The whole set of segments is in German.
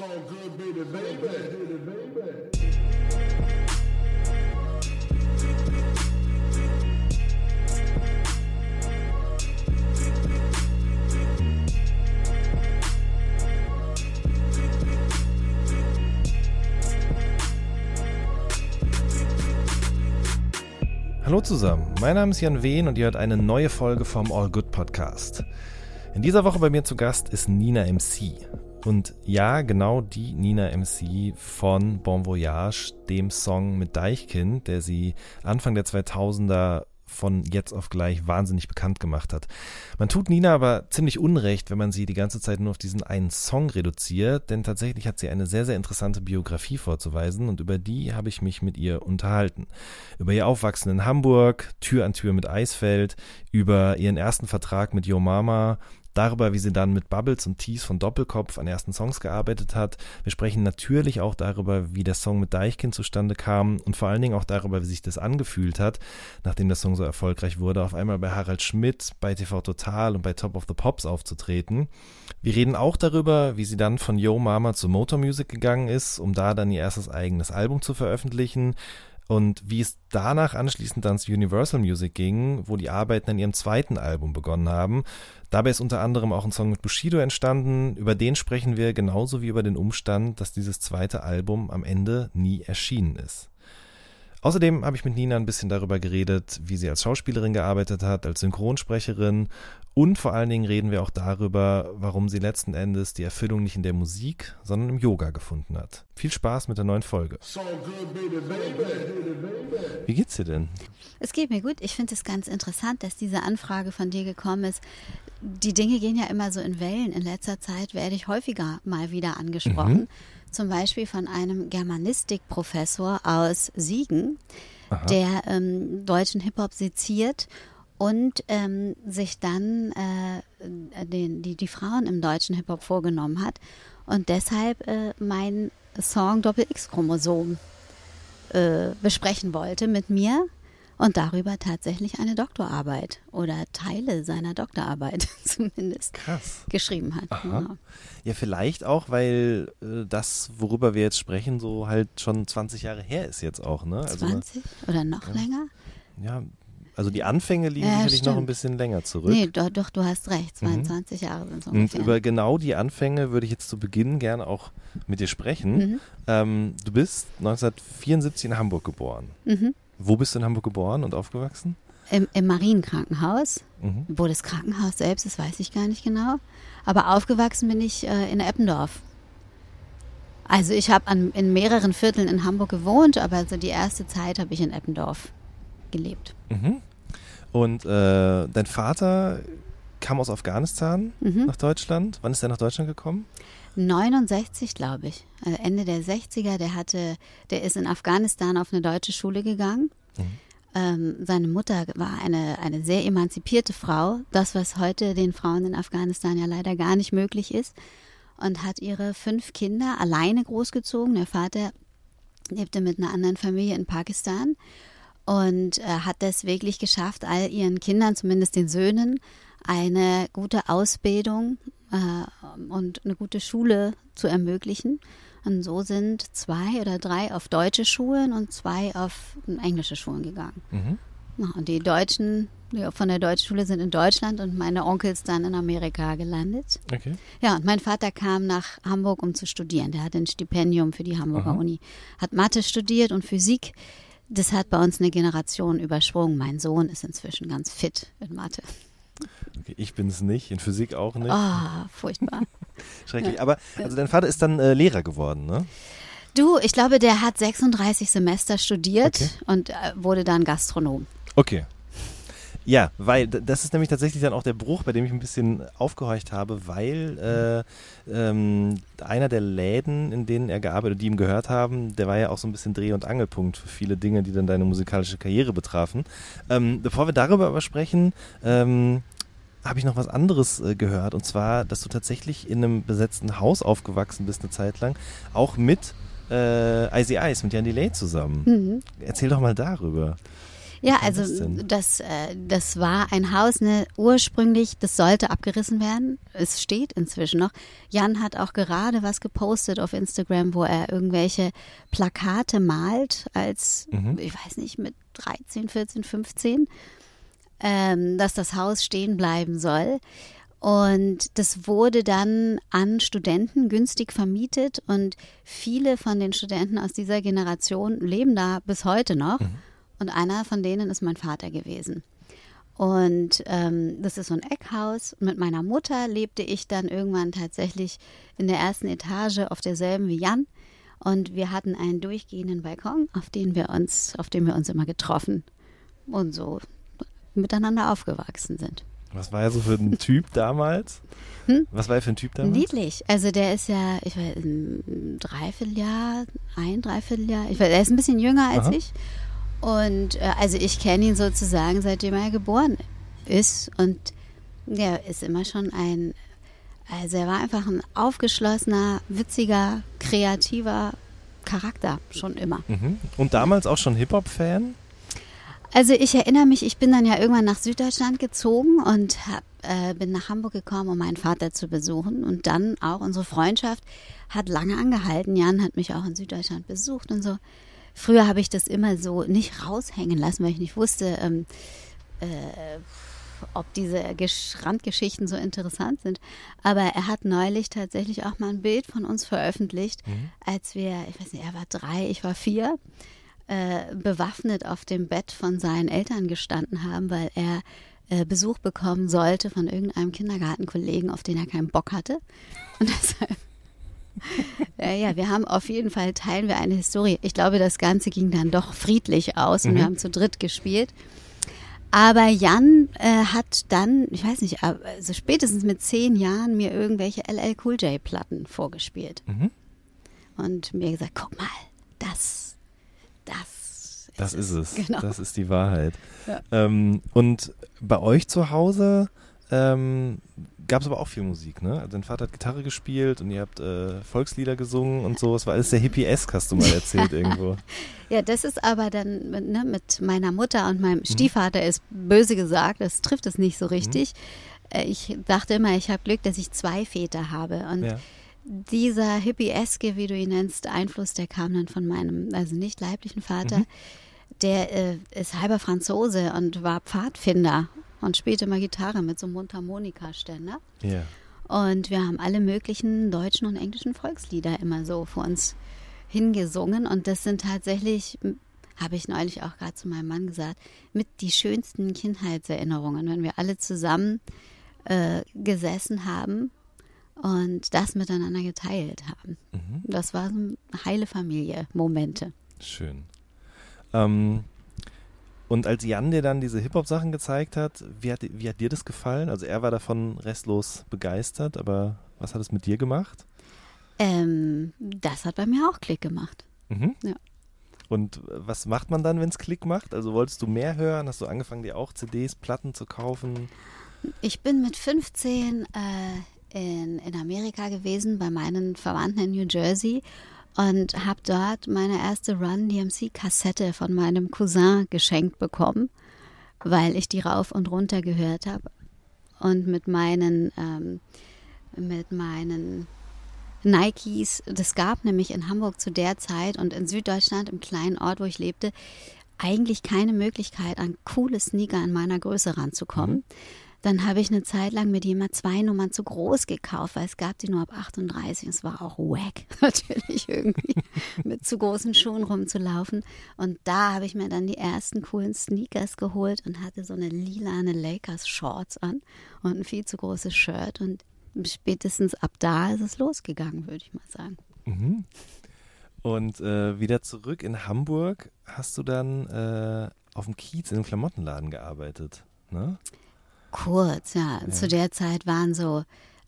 So good, baby, baby, baby. Hallo zusammen, mein Name ist Jan Wehn und ihr hört eine neue Folge vom All Good Podcast. In dieser Woche bei mir zu Gast ist Nina MC. Und ja, genau die Nina MC von Bon Voyage, dem Song mit Deichkind, der sie Anfang der 2000er von jetzt auf gleich wahnsinnig bekannt gemacht hat. Man tut Nina aber ziemlich unrecht, wenn man sie die ganze Zeit nur auf diesen einen Song reduziert, denn tatsächlich hat sie eine sehr, sehr interessante Biografie vorzuweisen und über die habe ich mich mit ihr unterhalten. Über ihr Aufwachsen in Hamburg, Tür an Tür mit Eisfeld, über ihren ersten Vertrag mit Yo Mama, darüber, wie sie dann mit Bubbles und Tees von Doppelkopf an ersten Songs gearbeitet hat. Wir sprechen natürlich auch darüber, wie der Song mit Deichkind zustande kam und vor allen Dingen auch darüber, wie sich das angefühlt hat, nachdem der Song so erfolgreich wurde, auf einmal bei Harald Schmidt, bei TV Total und bei Top of the Pops aufzutreten. Wir reden auch darüber, wie sie dann von Yo Mama zu Motor Music gegangen ist, um da dann ihr erstes eigenes Album zu veröffentlichen und wie es danach anschließend zu Universal Music ging, wo die Arbeiten an ihrem zweiten Album begonnen haben. Dabei ist unter anderem auch ein Song mit Bushido entstanden. Über den sprechen wir genauso wie über den Umstand, dass dieses zweite Album am Ende nie erschienen ist. Außerdem habe ich mit Nina ein bisschen darüber geredet, wie sie als Schauspielerin gearbeitet hat, als Synchronsprecherin und vor allen Dingen reden wir auch darüber, warum sie letzten Endes die Erfüllung nicht in der Musik, sondern im Yoga gefunden hat. Viel Spaß mit der neuen Folge. Wie geht's dir denn? Es geht mir gut. Ich finde es ganz interessant, dass diese Anfrage von dir gekommen ist. Die Dinge gehen ja immer so in Wellen. In letzter Zeit werde ich häufiger mal wieder angesprochen. Mhm. Zum Beispiel von einem Germanistikprofessor aus Siegen, Aha. der ähm, deutschen Hip-Hop seziert und ähm, sich dann äh, den, die, die Frauen im deutschen Hip-Hop vorgenommen hat und deshalb äh, mein Song Doppel-X-Chromosom äh, besprechen wollte mit mir und darüber tatsächlich eine Doktorarbeit oder Teile seiner Doktorarbeit zumindest Krass. geschrieben hat. Genau. Ja, vielleicht auch, weil äh, das, worüber wir jetzt sprechen, so halt schon 20 Jahre her ist jetzt auch, ne? Also 20 oder noch ja, länger? Ja, also die Anfänge liegen ja, sicherlich stimmt. noch ein bisschen länger zurück. Nee, doch, doch du hast recht. 22 mhm. Jahre sind so ungefähr. Und über genau die Anfänge würde ich jetzt zu Beginn gerne auch mit dir sprechen. Mhm. Ähm, du bist 1974 in Hamburg geboren. Mhm. Wo bist du in Hamburg geboren und aufgewachsen? Im, im Marienkrankenhaus. Mhm. Wo das Krankenhaus selbst ist, weiß ich gar nicht genau. Aber aufgewachsen bin ich äh, in Eppendorf. Also ich habe in mehreren Vierteln in Hamburg gewohnt, aber also die erste Zeit habe ich in Eppendorf gelebt. Mhm. Und äh, dein Vater kam aus Afghanistan mhm. nach Deutschland. Wann ist er nach Deutschland gekommen? 69, glaube ich. Also Ende der 60er. Der hatte, der ist in Afghanistan auf eine deutsche Schule gegangen. Mhm. Ähm, seine Mutter war eine, eine sehr emanzipierte Frau. Das, was heute den Frauen in Afghanistan ja leider gar nicht möglich ist. Und hat ihre fünf Kinder alleine großgezogen. Der Vater lebte mit einer anderen Familie in Pakistan und äh, hat es wirklich geschafft, all ihren Kindern, zumindest den Söhnen, eine gute Ausbildung äh, und eine gute Schule zu ermöglichen. Und so sind zwei oder drei auf deutsche Schulen und zwei auf englische Schulen gegangen. Mhm. Und die Deutschen die von der deutschen Schule sind in Deutschland und meine Onkels dann in Amerika gelandet. Okay. Ja, und mein Vater kam nach Hamburg, um zu studieren. Der hatte ein Stipendium für die Hamburger Aha. Uni, hat Mathe studiert und Physik das hat bei uns eine Generation übersprungen. Mein Sohn ist inzwischen ganz fit in Mathe. Okay, ich bin es nicht, in Physik auch nicht. Ah, oh, furchtbar. Schrecklich. Ja. Aber also dein Vater ist dann äh, Lehrer geworden, ne? Du, ich glaube, der hat 36 Semester studiert okay. und äh, wurde dann Gastronom. Okay. Ja, weil das ist nämlich tatsächlich dann auch der Bruch, bei dem ich ein bisschen aufgehorcht habe, weil äh, ähm, einer der Läden, in denen er gearbeitet, die ihm gehört haben, der war ja auch so ein bisschen Dreh- und Angelpunkt für viele Dinge, die dann deine musikalische Karriere betrafen. Ähm, bevor wir darüber aber sprechen, ähm, habe ich noch was anderes äh, gehört und zwar, dass du tatsächlich in einem besetzten Haus aufgewachsen bist eine Zeit lang, auch mit äh, Icy Ice, mit Jan Delay zusammen. Mhm. Erzähl doch mal darüber. Ja, also das das, äh, das war ein Haus, ne, ursprünglich, das sollte abgerissen werden. Es steht inzwischen noch. Jan hat auch gerade was gepostet auf Instagram, wo er irgendwelche Plakate malt, als, Mhm. ich weiß nicht, mit 13, 14, 15, ähm, dass das Haus stehen bleiben soll. Und das wurde dann an Studenten günstig vermietet und viele von den Studenten aus dieser Generation leben da bis heute noch. Und einer von denen ist mein Vater gewesen. Und ähm, das ist so ein Eckhaus. Mit meiner Mutter lebte ich dann irgendwann tatsächlich in der ersten Etage auf derselben wie Jan. Und wir hatten einen durchgehenden Balkon, auf den wir uns, auf dem wir uns immer getroffen und so miteinander aufgewachsen sind. Was war er so für ein Typ damals? Hm? Was war er für ein Typ damals? Niedlich. Also der ist ja, ich weiß, ein Dreivierteljahr, ein Dreivierteljahr. Ich weiß, er ist ein bisschen jünger als Aha. ich. Und äh, also ich kenne ihn sozusagen, seitdem er geboren ist. Und der ist immer schon ein, also er war einfach ein aufgeschlossener, witziger, kreativer Charakter, schon immer. Mhm. Und damals auch schon Hip-Hop-Fan? Also ich erinnere mich, ich bin dann ja irgendwann nach Süddeutschland gezogen und hab, äh, bin nach Hamburg gekommen, um meinen Vater zu besuchen. Und dann auch unsere Freundschaft hat lange angehalten. Jan hat mich auch in Süddeutschland besucht und so. Früher habe ich das immer so nicht raushängen lassen, weil ich nicht wusste, ähm, äh, ob diese Gesch- Randgeschichten so interessant sind. Aber er hat neulich tatsächlich auch mal ein Bild von uns veröffentlicht, als wir, ich weiß nicht, er war drei, ich war vier äh, bewaffnet auf dem Bett von seinen Eltern gestanden haben, weil er äh, Besuch bekommen sollte von irgendeinem Kindergartenkollegen, auf den er keinen Bock hatte. Und deshalb, äh, ja, wir haben auf jeden Fall, teilen wir eine Historie. Ich glaube, das Ganze ging dann doch friedlich aus und wir haben zu dritt gespielt. Aber Jan äh, hat dann, ich weiß nicht, also spätestens mit zehn Jahren mir irgendwelche LL Cool J Platten vorgespielt. Mhm. Und mir gesagt, guck mal, das, das, Das ist es. Genau. Das ist die Wahrheit. Ja. Ähm, und bei euch zu Hause ähm, gab es aber auch viel Musik, ne? Also dein Vater hat Gitarre gespielt und ihr habt äh, Volkslieder gesungen und so. Es war alles sehr hippie-esk, hast du mal erzählt irgendwo. Ja, das ist aber dann mit, ne, mit meiner Mutter und meinem Stiefvater ist böse gesagt, das trifft es nicht so richtig. Äh, Ich dachte immer, ich habe Glück, dass ich zwei Väter habe. Und Ja. Dieser hippieske, wie du ihn nennst, Einfluss, der kam dann von meinem, also nicht leiblichen Vater. Der äh, ist halber Franzose und war Pfadfinder und spielte mal Gitarre mit so einem Mundharmonikaständer. Ja. Und wir haben alle möglichen deutschen und englischen Volkslieder immer so vor uns hingesungen. Und das sind tatsächlich, habe ich neulich auch gerade zu meinem Mann gesagt, mit die schönsten Kindheitserinnerungen, wenn wir alle zusammen äh, gesessen haben und das miteinander geteilt haben. Mhm. Das war so eine heile Familie, Momente. Schön. Ähm, und als Jan dir dann diese Hip-Hop-Sachen gezeigt hat, wie hat, wie hat dir das gefallen? Also er war davon restlos begeistert, aber was hat es mit dir gemacht? Ähm, das hat bei mir auch Klick gemacht. Mhm. Ja. Und was macht man dann, wenn es Klick macht? Also wolltest du mehr hören? Hast du angefangen, dir auch CDs, Platten zu kaufen? Ich bin mit 15 äh, in, in Amerika gewesen bei meinen Verwandten in New Jersey und habe dort meine erste Run DMC-Kassette von meinem Cousin geschenkt bekommen, weil ich die rauf und runter gehört habe. Und mit meinen, ähm, mit meinen Nikes, das gab nämlich in Hamburg zu der Zeit und in Süddeutschland, im kleinen Ort, wo ich lebte, eigentlich keine Möglichkeit, an coole Sneaker in meiner Größe ranzukommen. Dann habe ich eine Zeit lang die immer zwei Nummern zu groß gekauft, weil es gab die nur ab 38. Es war auch wack, natürlich irgendwie mit zu großen Schuhen rumzulaufen. Und da habe ich mir dann die ersten coolen Sneakers geholt und hatte so eine lilane Lakers Shorts an und ein viel zu großes Shirt. Und spätestens ab da ist es losgegangen, würde ich mal sagen. Mhm. Und äh, wieder zurück in Hamburg hast du dann äh, auf dem Kiez in einem Klamottenladen gearbeitet, ne? Kurz, ja. Zu der Zeit waren so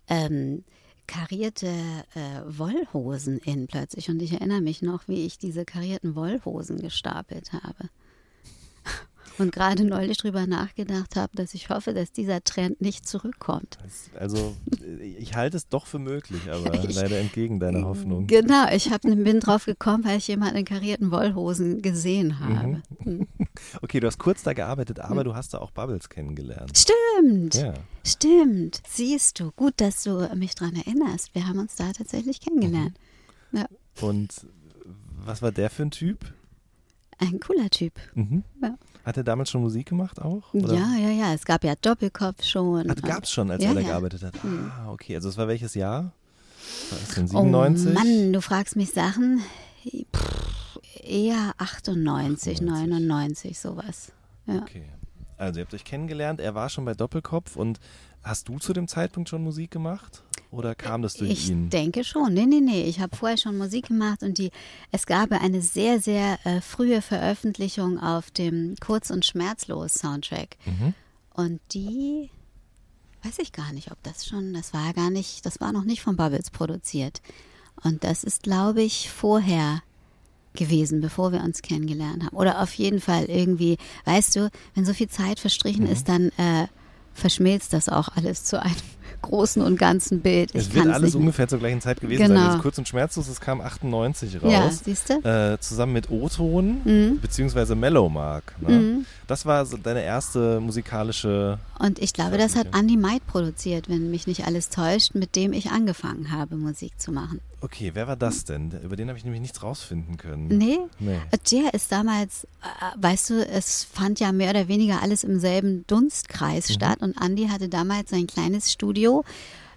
ähm, karierte äh, Wollhosen in plötzlich. Und ich erinnere mich noch, wie ich diese karierten Wollhosen gestapelt habe. Und gerade neulich drüber nachgedacht habe, dass ich hoffe, dass dieser Trend nicht zurückkommt. Also ich halte es doch für möglich, aber ich, leider entgegen deiner Hoffnung. Genau, ich hab, bin drauf gekommen, weil ich jemanden in karierten Wollhosen gesehen habe. Mhm. Okay, du hast kurz da gearbeitet, aber mhm. du hast da auch Bubbles kennengelernt. Stimmt, ja. stimmt. Siehst du, gut, dass du mich daran erinnerst. Wir haben uns da tatsächlich kennengelernt. Mhm. Ja. Und was war der für ein Typ? Ein cooler Typ. Mhm. Ja. Hat er damals schon Musik gemacht auch? Oder? Ja, ja, ja. Es gab ja Doppelkopf schon. Ach, gab es schon, als ja, er da ja. gearbeitet hat. Mhm. Ah, okay. Also es war welches Jahr? War das denn 97? Oh Mann, du fragst mich Sachen. Pff, eher 98, 98, 99, sowas. Ja. Okay. Also ihr habt euch kennengelernt, er war schon bei Doppelkopf und hast du zu dem Zeitpunkt schon Musik gemacht? Oder kam das durch ich ihn? Ich denke schon. Nee, nee, nee. Ich habe vorher schon Musik gemacht und die, es gab eine sehr, sehr äh, frühe Veröffentlichung auf dem Kurz- und Schmerzlos-Soundtrack. Mhm. Und die weiß ich gar nicht, ob das schon, das war gar nicht, das war noch nicht von Bubbles produziert. Und das ist, glaube ich, vorher gewesen, bevor wir uns kennengelernt haben. Oder auf jeden Fall irgendwie, weißt du, wenn so viel Zeit verstrichen Mhm. ist, dann äh, verschmilzt das auch alles zu einem großen und ganzen Bild. Ich Es wird alles ungefähr zur gleichen Zeit gewesen Genau. sein. Das ist kurz und schmerzlos, das kam 98 Ja, raus. siehst du? Äh, zusammen mit O-Ton Mhm. beziehungsweise Mellowmark. Ne? Das war so deine erste musikalische. Und ich glaube, das hat. Andy Maid produziert, wenn mich nicht alles täuscht, mit dem ich angefangen habe, Musik zu machen. Okay, wer war das denn? Über den habe ich nämlich nichts rausfinden können. Nee? Nee. Der ist damals, äh, weißt du, es fand ja mehr oder weniger alles im selben Dunstkreis Mhm. statt und Andy hatte damals sein kleines Studio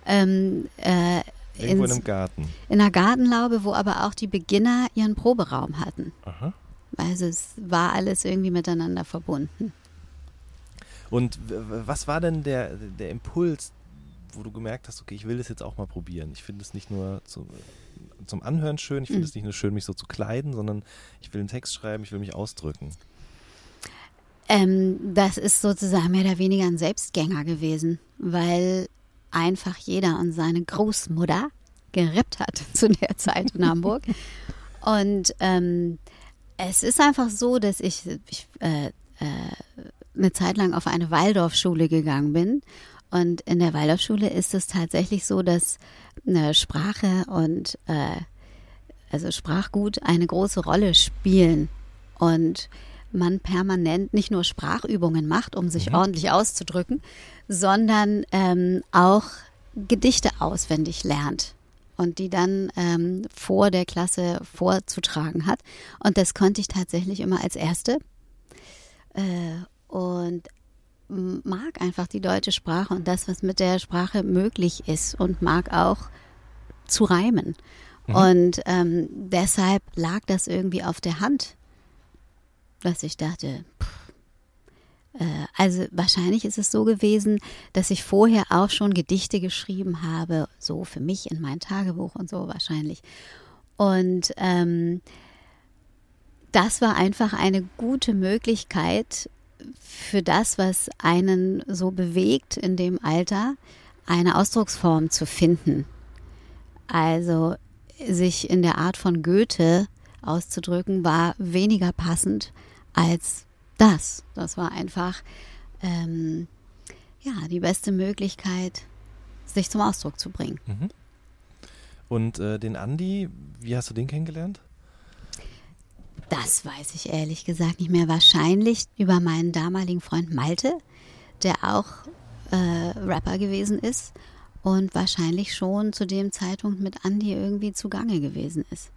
ähm, äh, Irgendwo in ins- einem Garten. in einer Gartenlaube, wo aber auch die Beginner ihren Proberaum hatten. Aha. Also es war alles irgendwie miteinander verbunden. Und was war denn der, der Impuls, wo du gemerkt hast, okay, ich will das jetzt auch mal probieren. Ich finde es nicht nur zu, zum Anhören schön, ich finde Mhm. es nicht nur schön, mich so zu kleiden, sondern ich will einen Text schreiben, ich will mich ausdrücken. Ähm, das ist sozusagen mehr oder weniger ein Selbstgänger gewesen, weil einfach jeder und seine Großmutter gerippt hat zu der Zeit in Hamburg. Und ähm, es ist einfach so, dass ich, ich äh, äh, eine Zeit lang auf eine Waldorfschule gegangen bin. Und in der Waldorfschule ist es tatsächlich so, dass eine Sprache und äh, also Sprachgut eine große Rolle spielen. Und man permanent nicht nur Sprachübungen macht, um sich ordentlich auszudrücken, sondern ähm, auch Gedichte auswendig lernt und die dann ähm, vor der Klasse vorzutragen hat. Und das konnte ich tatsächlich immer als Erste. Äh, und mag einfach die deutsche Sprache und das, was mit der Sprache möglich ist und mag auch zu reimen. Und ähm, deshalb lag das irgendwie auf der Hand, dass ich dachte, pff, äh, also wahrscheinlich ist es so gewesen, dass ich vorher auch schon Gedichte geschrieben habe, so für mich in mein Tagebuch und so wahrscheinlich. Und ähm, das war einfach eine gute Möglichkeit für das, was einen so bewegt in dem Alter, eine Ausdrucksform zu finden. Also sich in der Art von Goethe auszudrücken, war weniger passend als das. Das war einfach ähm, ja die beste Möglichkeit, sich zum Ausdruck zu bringen. Und äh, den Andi, wie hast du den kennengelernt? Das weiß ich ehrlich gesagt nicht mehr. Wahrscheinlich über meinen damaligen Freund Malte, der auch äh, Rapper gewesen ist und wahrscheinlich schon zu dem Zeitpunkt mit Andy irgendwie zugange gewesen ist.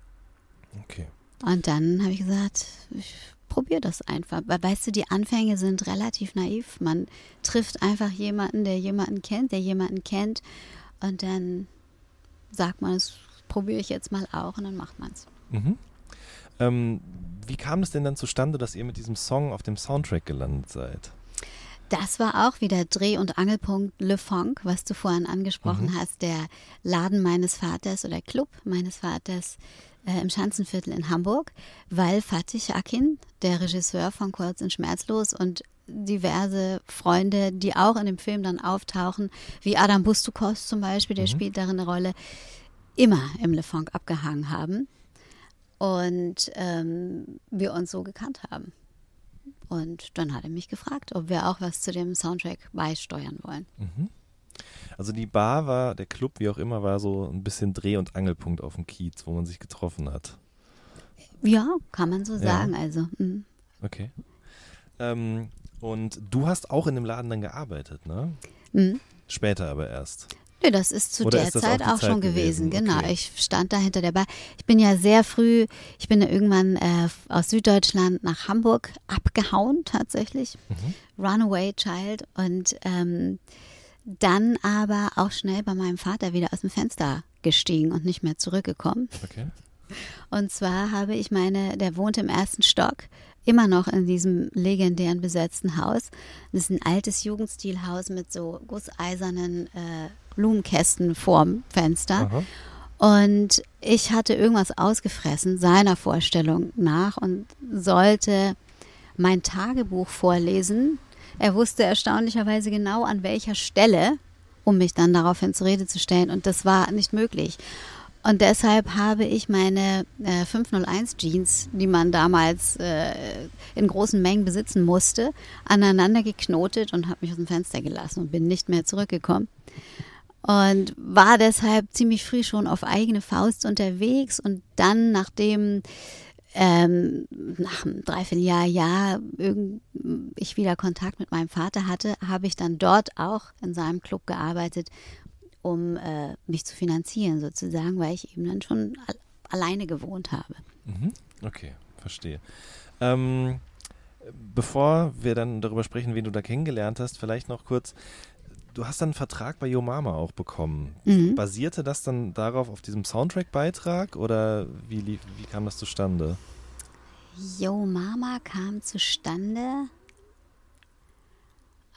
Okay. Und dann habe ich gesagt, ich probiere das einfach. Weil weißt du, die Anfänge sind relativ naiv. Man trifft einfach jemanden, der jemanden kennt, der jemanden kennt. Und dann sagt man, das probiere ich jetzt mal auch und dann macht man es. Mhm. Ähm, wie kam es denn dann zustande, dass ihr mit diesem Song auf dem Soundtrack gelandet seid? Das war auch wieder Dreh- und Angelpunkt Le Funk, was du vorhin angesprochen hast, der Laden meines Vaters oder Club meines Vaters äh, im Schanzenviertel in Hamburg, weil Fatih Akin, der Regisseur von Kurz und Schmerzlos und diverse Freunde, die auch in dem Film dann auftauchen, wie Adam Bustukos zum Beispiel, der spielt darin eine Rolle, immer im Le Funk abgehangen haben und ähm, wir uns so gekannt haben. Und dann hat er mich gefragt, ob wir auch was zu dem Soundtrack beisteuern wollen. Mhm. Also die Bar war, der Club, wie auch immer, war so ein bisschen Dreh- und Angelpunkt auf dem Kiez, wo man sich getroffen hat. Ja, kann man so Ja. sagen. Also, mm. Okay. Ähm, und du hast auch in dem Laden dann gearbeitet, ne? Mm. Später aber erst. Nö, das ist zu Oder der ist Zeit auch auch, Zeit schon gewesen. gewesen? Genau, Okay. ich stand da hinter der Bar. Ich bin ja sehr früh, ich bin ja irgendwann äh, aus Süddeutschland nach Hamburg abgehauen, tatsächlich. Mhm. Runaway Child. Und ähm, dann aber auch schnell bei meinem Vater wieder aus dem Fenster gestiegen und nicht mehr zurückgekommen. Okay. Und zwar habe ich meine, der wohnt im ersten Stock, immer noch in diesem legendären besetzten Haus. Das ist ein altes Jugendstilhaus mit so gusseisernen äh, Blumenkästen vorm Fenster. Aha. Und ich hatte irgendwas ausgefressen, seiner Vorstellung nach, und sollte mein Tagebuch vorlesen. Er wusste erstaunlicherweise genau an welcher Stelle, um mich dann daraufhin zur Rede zu stellen. Und das war nicht möglich. Und deshalb habe ich meine äh, 501 Jeans, die man damals äh, in großen Mengen besitzen musste, aneinander geknotet und habe mich aus dem Fenster gelassen und bin nicht mehr zurückgekommen. Und war deshalb ziemlich früh schon auf eigene Faust unterwegs und dann, nachdem ähm, nach einem Dreivierteljahr, Jahr ich wieder Kontakt mit meinem Vater hatte, habe ich dann dort auch in seinem Club gearbeitet, um äh, mich zu finanzieren sozusagen, weil ich eben dann schon al alleine gewohnt habe. Mhm. Okay, verstehe. Ähm, bevor wir dann darüber sprechen, wen du da kennengelernt hast, vielleicht noch kurz. Du hast dann einen Vertrag bei Yo Mama auch bekommen. Mhm. Basierte das dann darauf, auf diesem Soundtrack-Beitrag oder wie, lief, wie kam das zustande? Yo Mama kam zustande.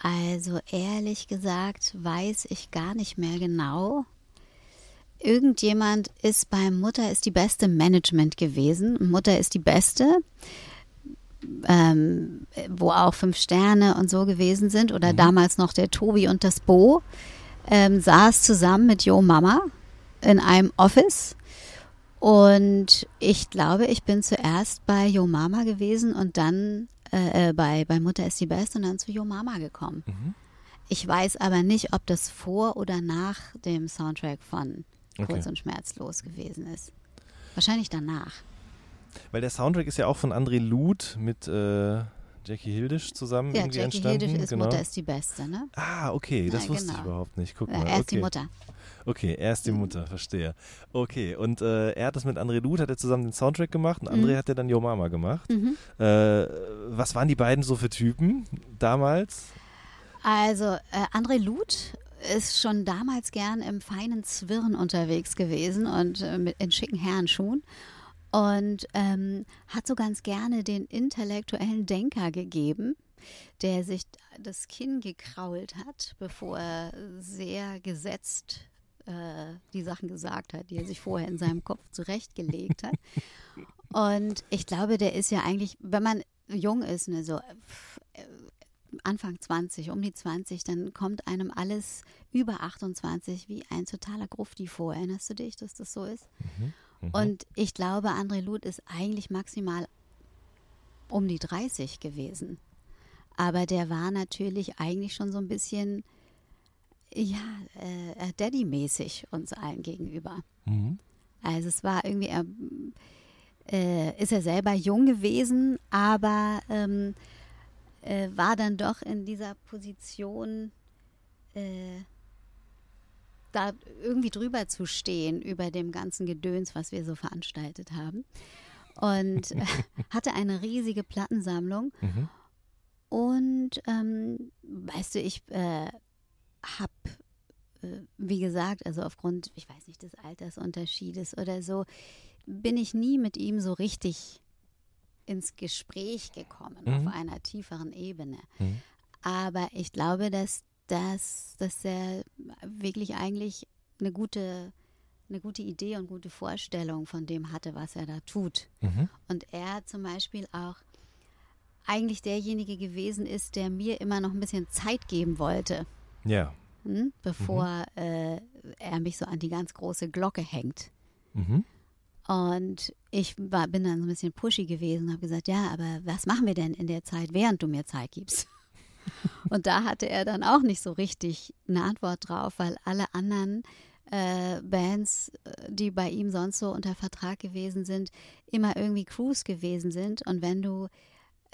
Also ehrlich gesagt weiß ich gar nicht mehr genau. Irgendjemand ist bei Mutter ist die beste Management gewesen. Mutter ist die beste, ähm, wo auch fünf Sterne und so gewesen sind. Oder damals noch der Tobi und das Bo ähm, saß zusammen mit Yo Mama in einem Office. Und ich glaube, ich bin zuerst bei Yo Mama gewesen und dann äh, äh, bei, bei Mutter ist die Beste und dann zu Yo Mama gekommen. Mhm. Ich weiß aber nicht, ob das vor oder nach dem Soundtrack von Okay. Kurz und Schmerzlos gewesen ist. Wahrscheinlich danach. Weil der Soundtrack ist ja auch von André Luth mit äh, Jackie Hildisch zusammen Ja, irgendwie Jackie entstanden. Hildisch ist genau. Mutter ist die Beste, ne? Ah, okay, das Ja, wusste ich genau. überhaupt nicht. Guck Ja, mal. er ist okay. die Mutter. Okay, er ist die Mutter, verstehe. Okay, und äh, er hat das mit André Luth, hat er zusammen den Soundtrack gemacht und André Mhm. hat ja dann Yo Mama gemacht. Mhm. Äh, was waren die beiden so für Typen damals? Also, äh, André Luth ist schon damals gern im feinen Zwirn unterwegs gewesen und äh, mit, in schicken Herrenschuhen. Und ähm, hat so ganz gerne den intellektuellen Denker gegeben, der sich das Kinn gekrault hat, bevor er sehr gesetzt äh, die Sachen gesagt hat, die er sich vorher in seinem Kopf zurechtgelegt hat. Und ich glaube, der ist ja eigentlich, wenn man jung ist, ne, so äh, Anfang 20, um die 20, dann kommt einem alles über 28 wie ein totaler Grufti vor. Erinnerst du dich, dass das so ist? Mhm. Und ich glaube, André Luth ist eigentlich maximal um die 30 gewesen. Aber der war natürlich eigentlich schon so ein bisschen, ja, äh, Daddy-mäßig uns allen gegenüber. Mhm. Also es war irgendwie, er, äh, ist er selber jung gewesen, aber ähm, äh, war dann doch in dieser Position, äh, da irgendwie drüber zu stehen über dem ganzen Gedöns, was wir so veranstaltet haben. Und äh, hatte eine riesige Plattensammlung. Mhm. Und ähm, weißt du, ich äh, habe, äh, wie gesagt, also aufgrund, ich weiß nicht, des Altersunterschiedes oder so, bin ich nie mit ihm so richtig ins Gespräch gekommen Mhm. auf einer tieferen Ebene. Mhm. Aber ich glaube, dass, dass, dass er wirklich eigentlich eine gute, eine gute Idee und gute Vorstellung von dem hatte, was er da tut. Mhm. Und er zum Beispiel auch eigentlich derjenige gewesen ist, der mir immer noch ein bisschen Zeit geben wollte, Ja. hm? bevor äh, er mich so an die ganz große Glocke hängt. Mhm. Und ich war, bin dann so ein bisschen pushy gewesen und habe gesagt, ja, aber was machen wir denn in der Zeit, während du mir Zeit gibst? Und da hatte er dann auch nicht so richtig eine Antwort drauf, weil alle anderen äh, Bands, äh, die bei ihm sonst so unter Vertrag gewesen sind, immer irgendwie Crews gewesen sind. Und wenn du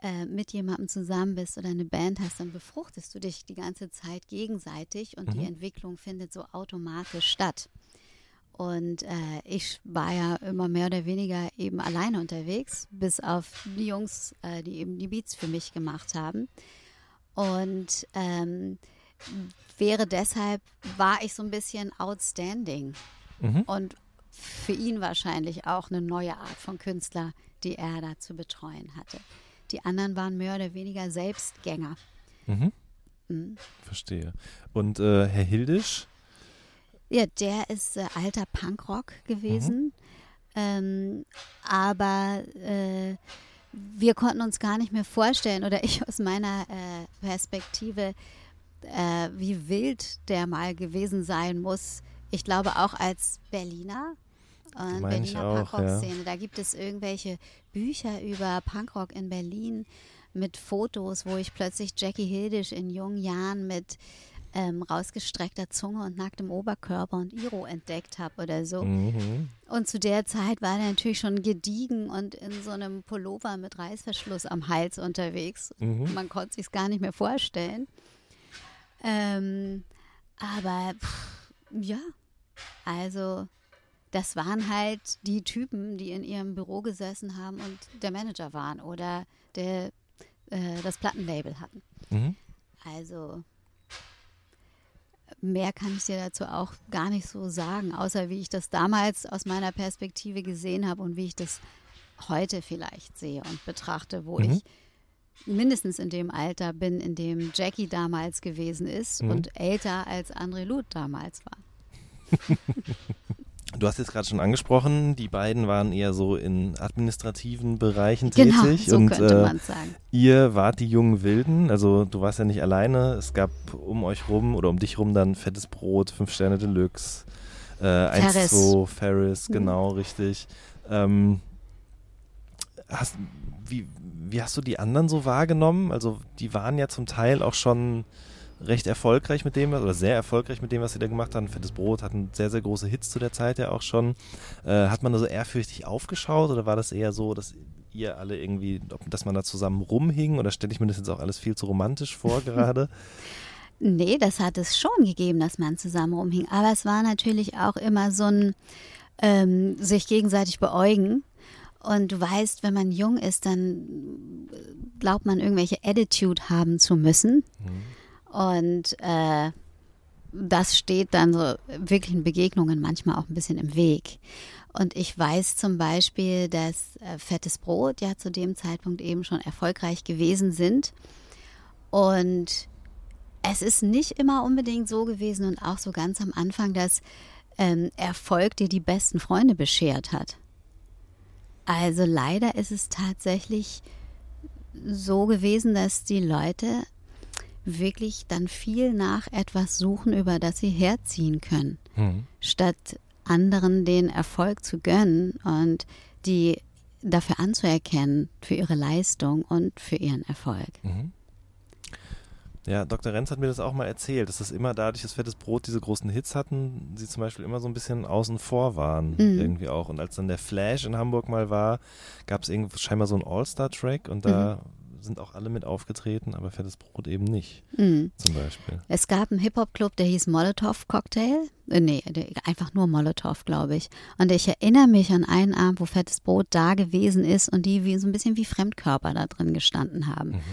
äh, mit jemandem zusammen bist oder eine Band hast, dann befruchtest du dich die ganze Zeit gegenseitig und mhm. die Entwicklung findet so automatisch statt. Und äh, ich war ja immer mehr oder weniger eben alleine unterwegs, bis auf die Jungs, äh, die eben die Beats für mich gemacht haben. Und ähm, wäre deshalb, war ich so ein bisschen outstanding. Mhm. Und für ihn wahrscheinlich auch eine neue Art von Künstler, die er da zu betreuen hatte. Die anderen waren mehr oder weniger Selbstgänger. Mhm. Mhm. Verstehe. Und äh, Herr Hildisch? Ja, der ist äh, alter Punkrock gewesen. Mhm. Ähm, aber äh, wir konnten uns gar nicht mehr vorstellen, oder ich aus meiner äh, Perspektive, äh, wie wild der mal gewesen sein muss. Ich glaube auch als Berliner. Und Berliner Punkrock-Szene. Ja. Da gibt es irgendwelche Bücher über Punkrock in Berlin mit Fotos, wo ich plötzlich Jackie Hildisch in jungen Jahren mit ähm, rausgestreckter Zunge und nacktem Oberkörper und Iro entdeckt habe oder so. Mhm. Und zu der Zeit war er natürlich schon gediegen und in so einem Pullover mit Reißverschluss am Hals unterwegs. Mhm. Man konnte sich gar nicht mehr vorstellen. Ähm, aber pff, ja, also das waren halt die Typen, die in ihrem Büro gesessen haben und der Manager waren oder der äh, das Plattenlabel hatten. Mhm. Also mehr kann ich dir dazu auch gar nicht so sagen, außer wie ich das damals aus meiner Perspektive gesehen habe und wie ich das heute vielleicht sehe und betrachte, wo mhm. ich mindestens in dem Alter bin, in dem Jackie damals gewesen ist mhm. und älter als André Luth damals war. Du hast jetzt gerade schon angesprochen, die beiden waren eher so in administrativen Bereichen genau, tätig. So und könnte äh, sagen. ihr wart die jungen Wilden, also du warst ja nicht alleine. Es gab um euch rum oder um dich rum dann fettes Brot, fünf Sterne Deluxe, äh, 1, 2, Ferris, mhm. genau, richtig. Ähm, hast, wie, wie hast du die anderen so wahrgenommen? Also die waren ja zum Teil auch schon recht erfolgreich mit dem, oder sehr erfolgreich mit dem, was sie da gemacht haben. Fettes Brot hatten sehr, sehr große Hits zu der Zeit ja auch schon. Äh, hat man da so ehrfürchtig aufgeschaut oder war das eher so, dass ihr alle irgendwie, dass man da zusammen rumhing oder stelle ich mir das jetzt auch alles viel zu romantisch vor gerade? nee, das hat es schon gegeben, dass man zusammen rumhing. Aber es war natürlich auch immer so ein ähm, sich gegenseitig beäugen. Und du weißt, wenn man jung ist, dann glaubt man, irgendwelche Attitude haben zu müssen. Mhm. Und äh, das steht dann so wirklichen Begegnungen manchmal auch ein bisschen im Weg. Und ich weiß zum Beispiel, dass äh, Fettes Brot ja zu dem Zeitpunkt eben schon erfolgreich gewesen sind. Und es ist nicht immer unbedingt so gewesen und auch so ganz am Anfang, dass ähm, Erfolg dir die besten Freunde beschert hat. Also leider ist es tatsächlich so gewesen, dass die Leute wirklich dann viel nach etwas suchen, über das sie herziehen können, mhm. statt anderen den Erfolg zu gönnen und die dafür anzuerkennen, für ihre Leistung und für ihren Erfolg. Mhm. Ja, Dr. Renz hat mir das auch mal erzählt, dass das immer dadurch, dass Fettes Brot diese großen Hits hatten, sie zum Beispiel immer so ein bisschen außen vor waren, mhm. irgendwie auch. Und als dann der Flash in Hamburg mal war, gab es irgendwie scheinbar so einen All-Star-Track und da mhm sind auch alle mit aufgetreten, aber Fettes Brot eben nicht, mhm. zum Beispiel. Es gab einen Hip-Hop-Club, der hieß Molotov Cocktail. Äh, nee, einfach nur Molotov, glaube ich. Und ich erinnere mich an einen Abend, wo Fettes Brot da gewesen ist und die wie so ein bisschen wie Fremdkörper da drin gestanden haben. Mhm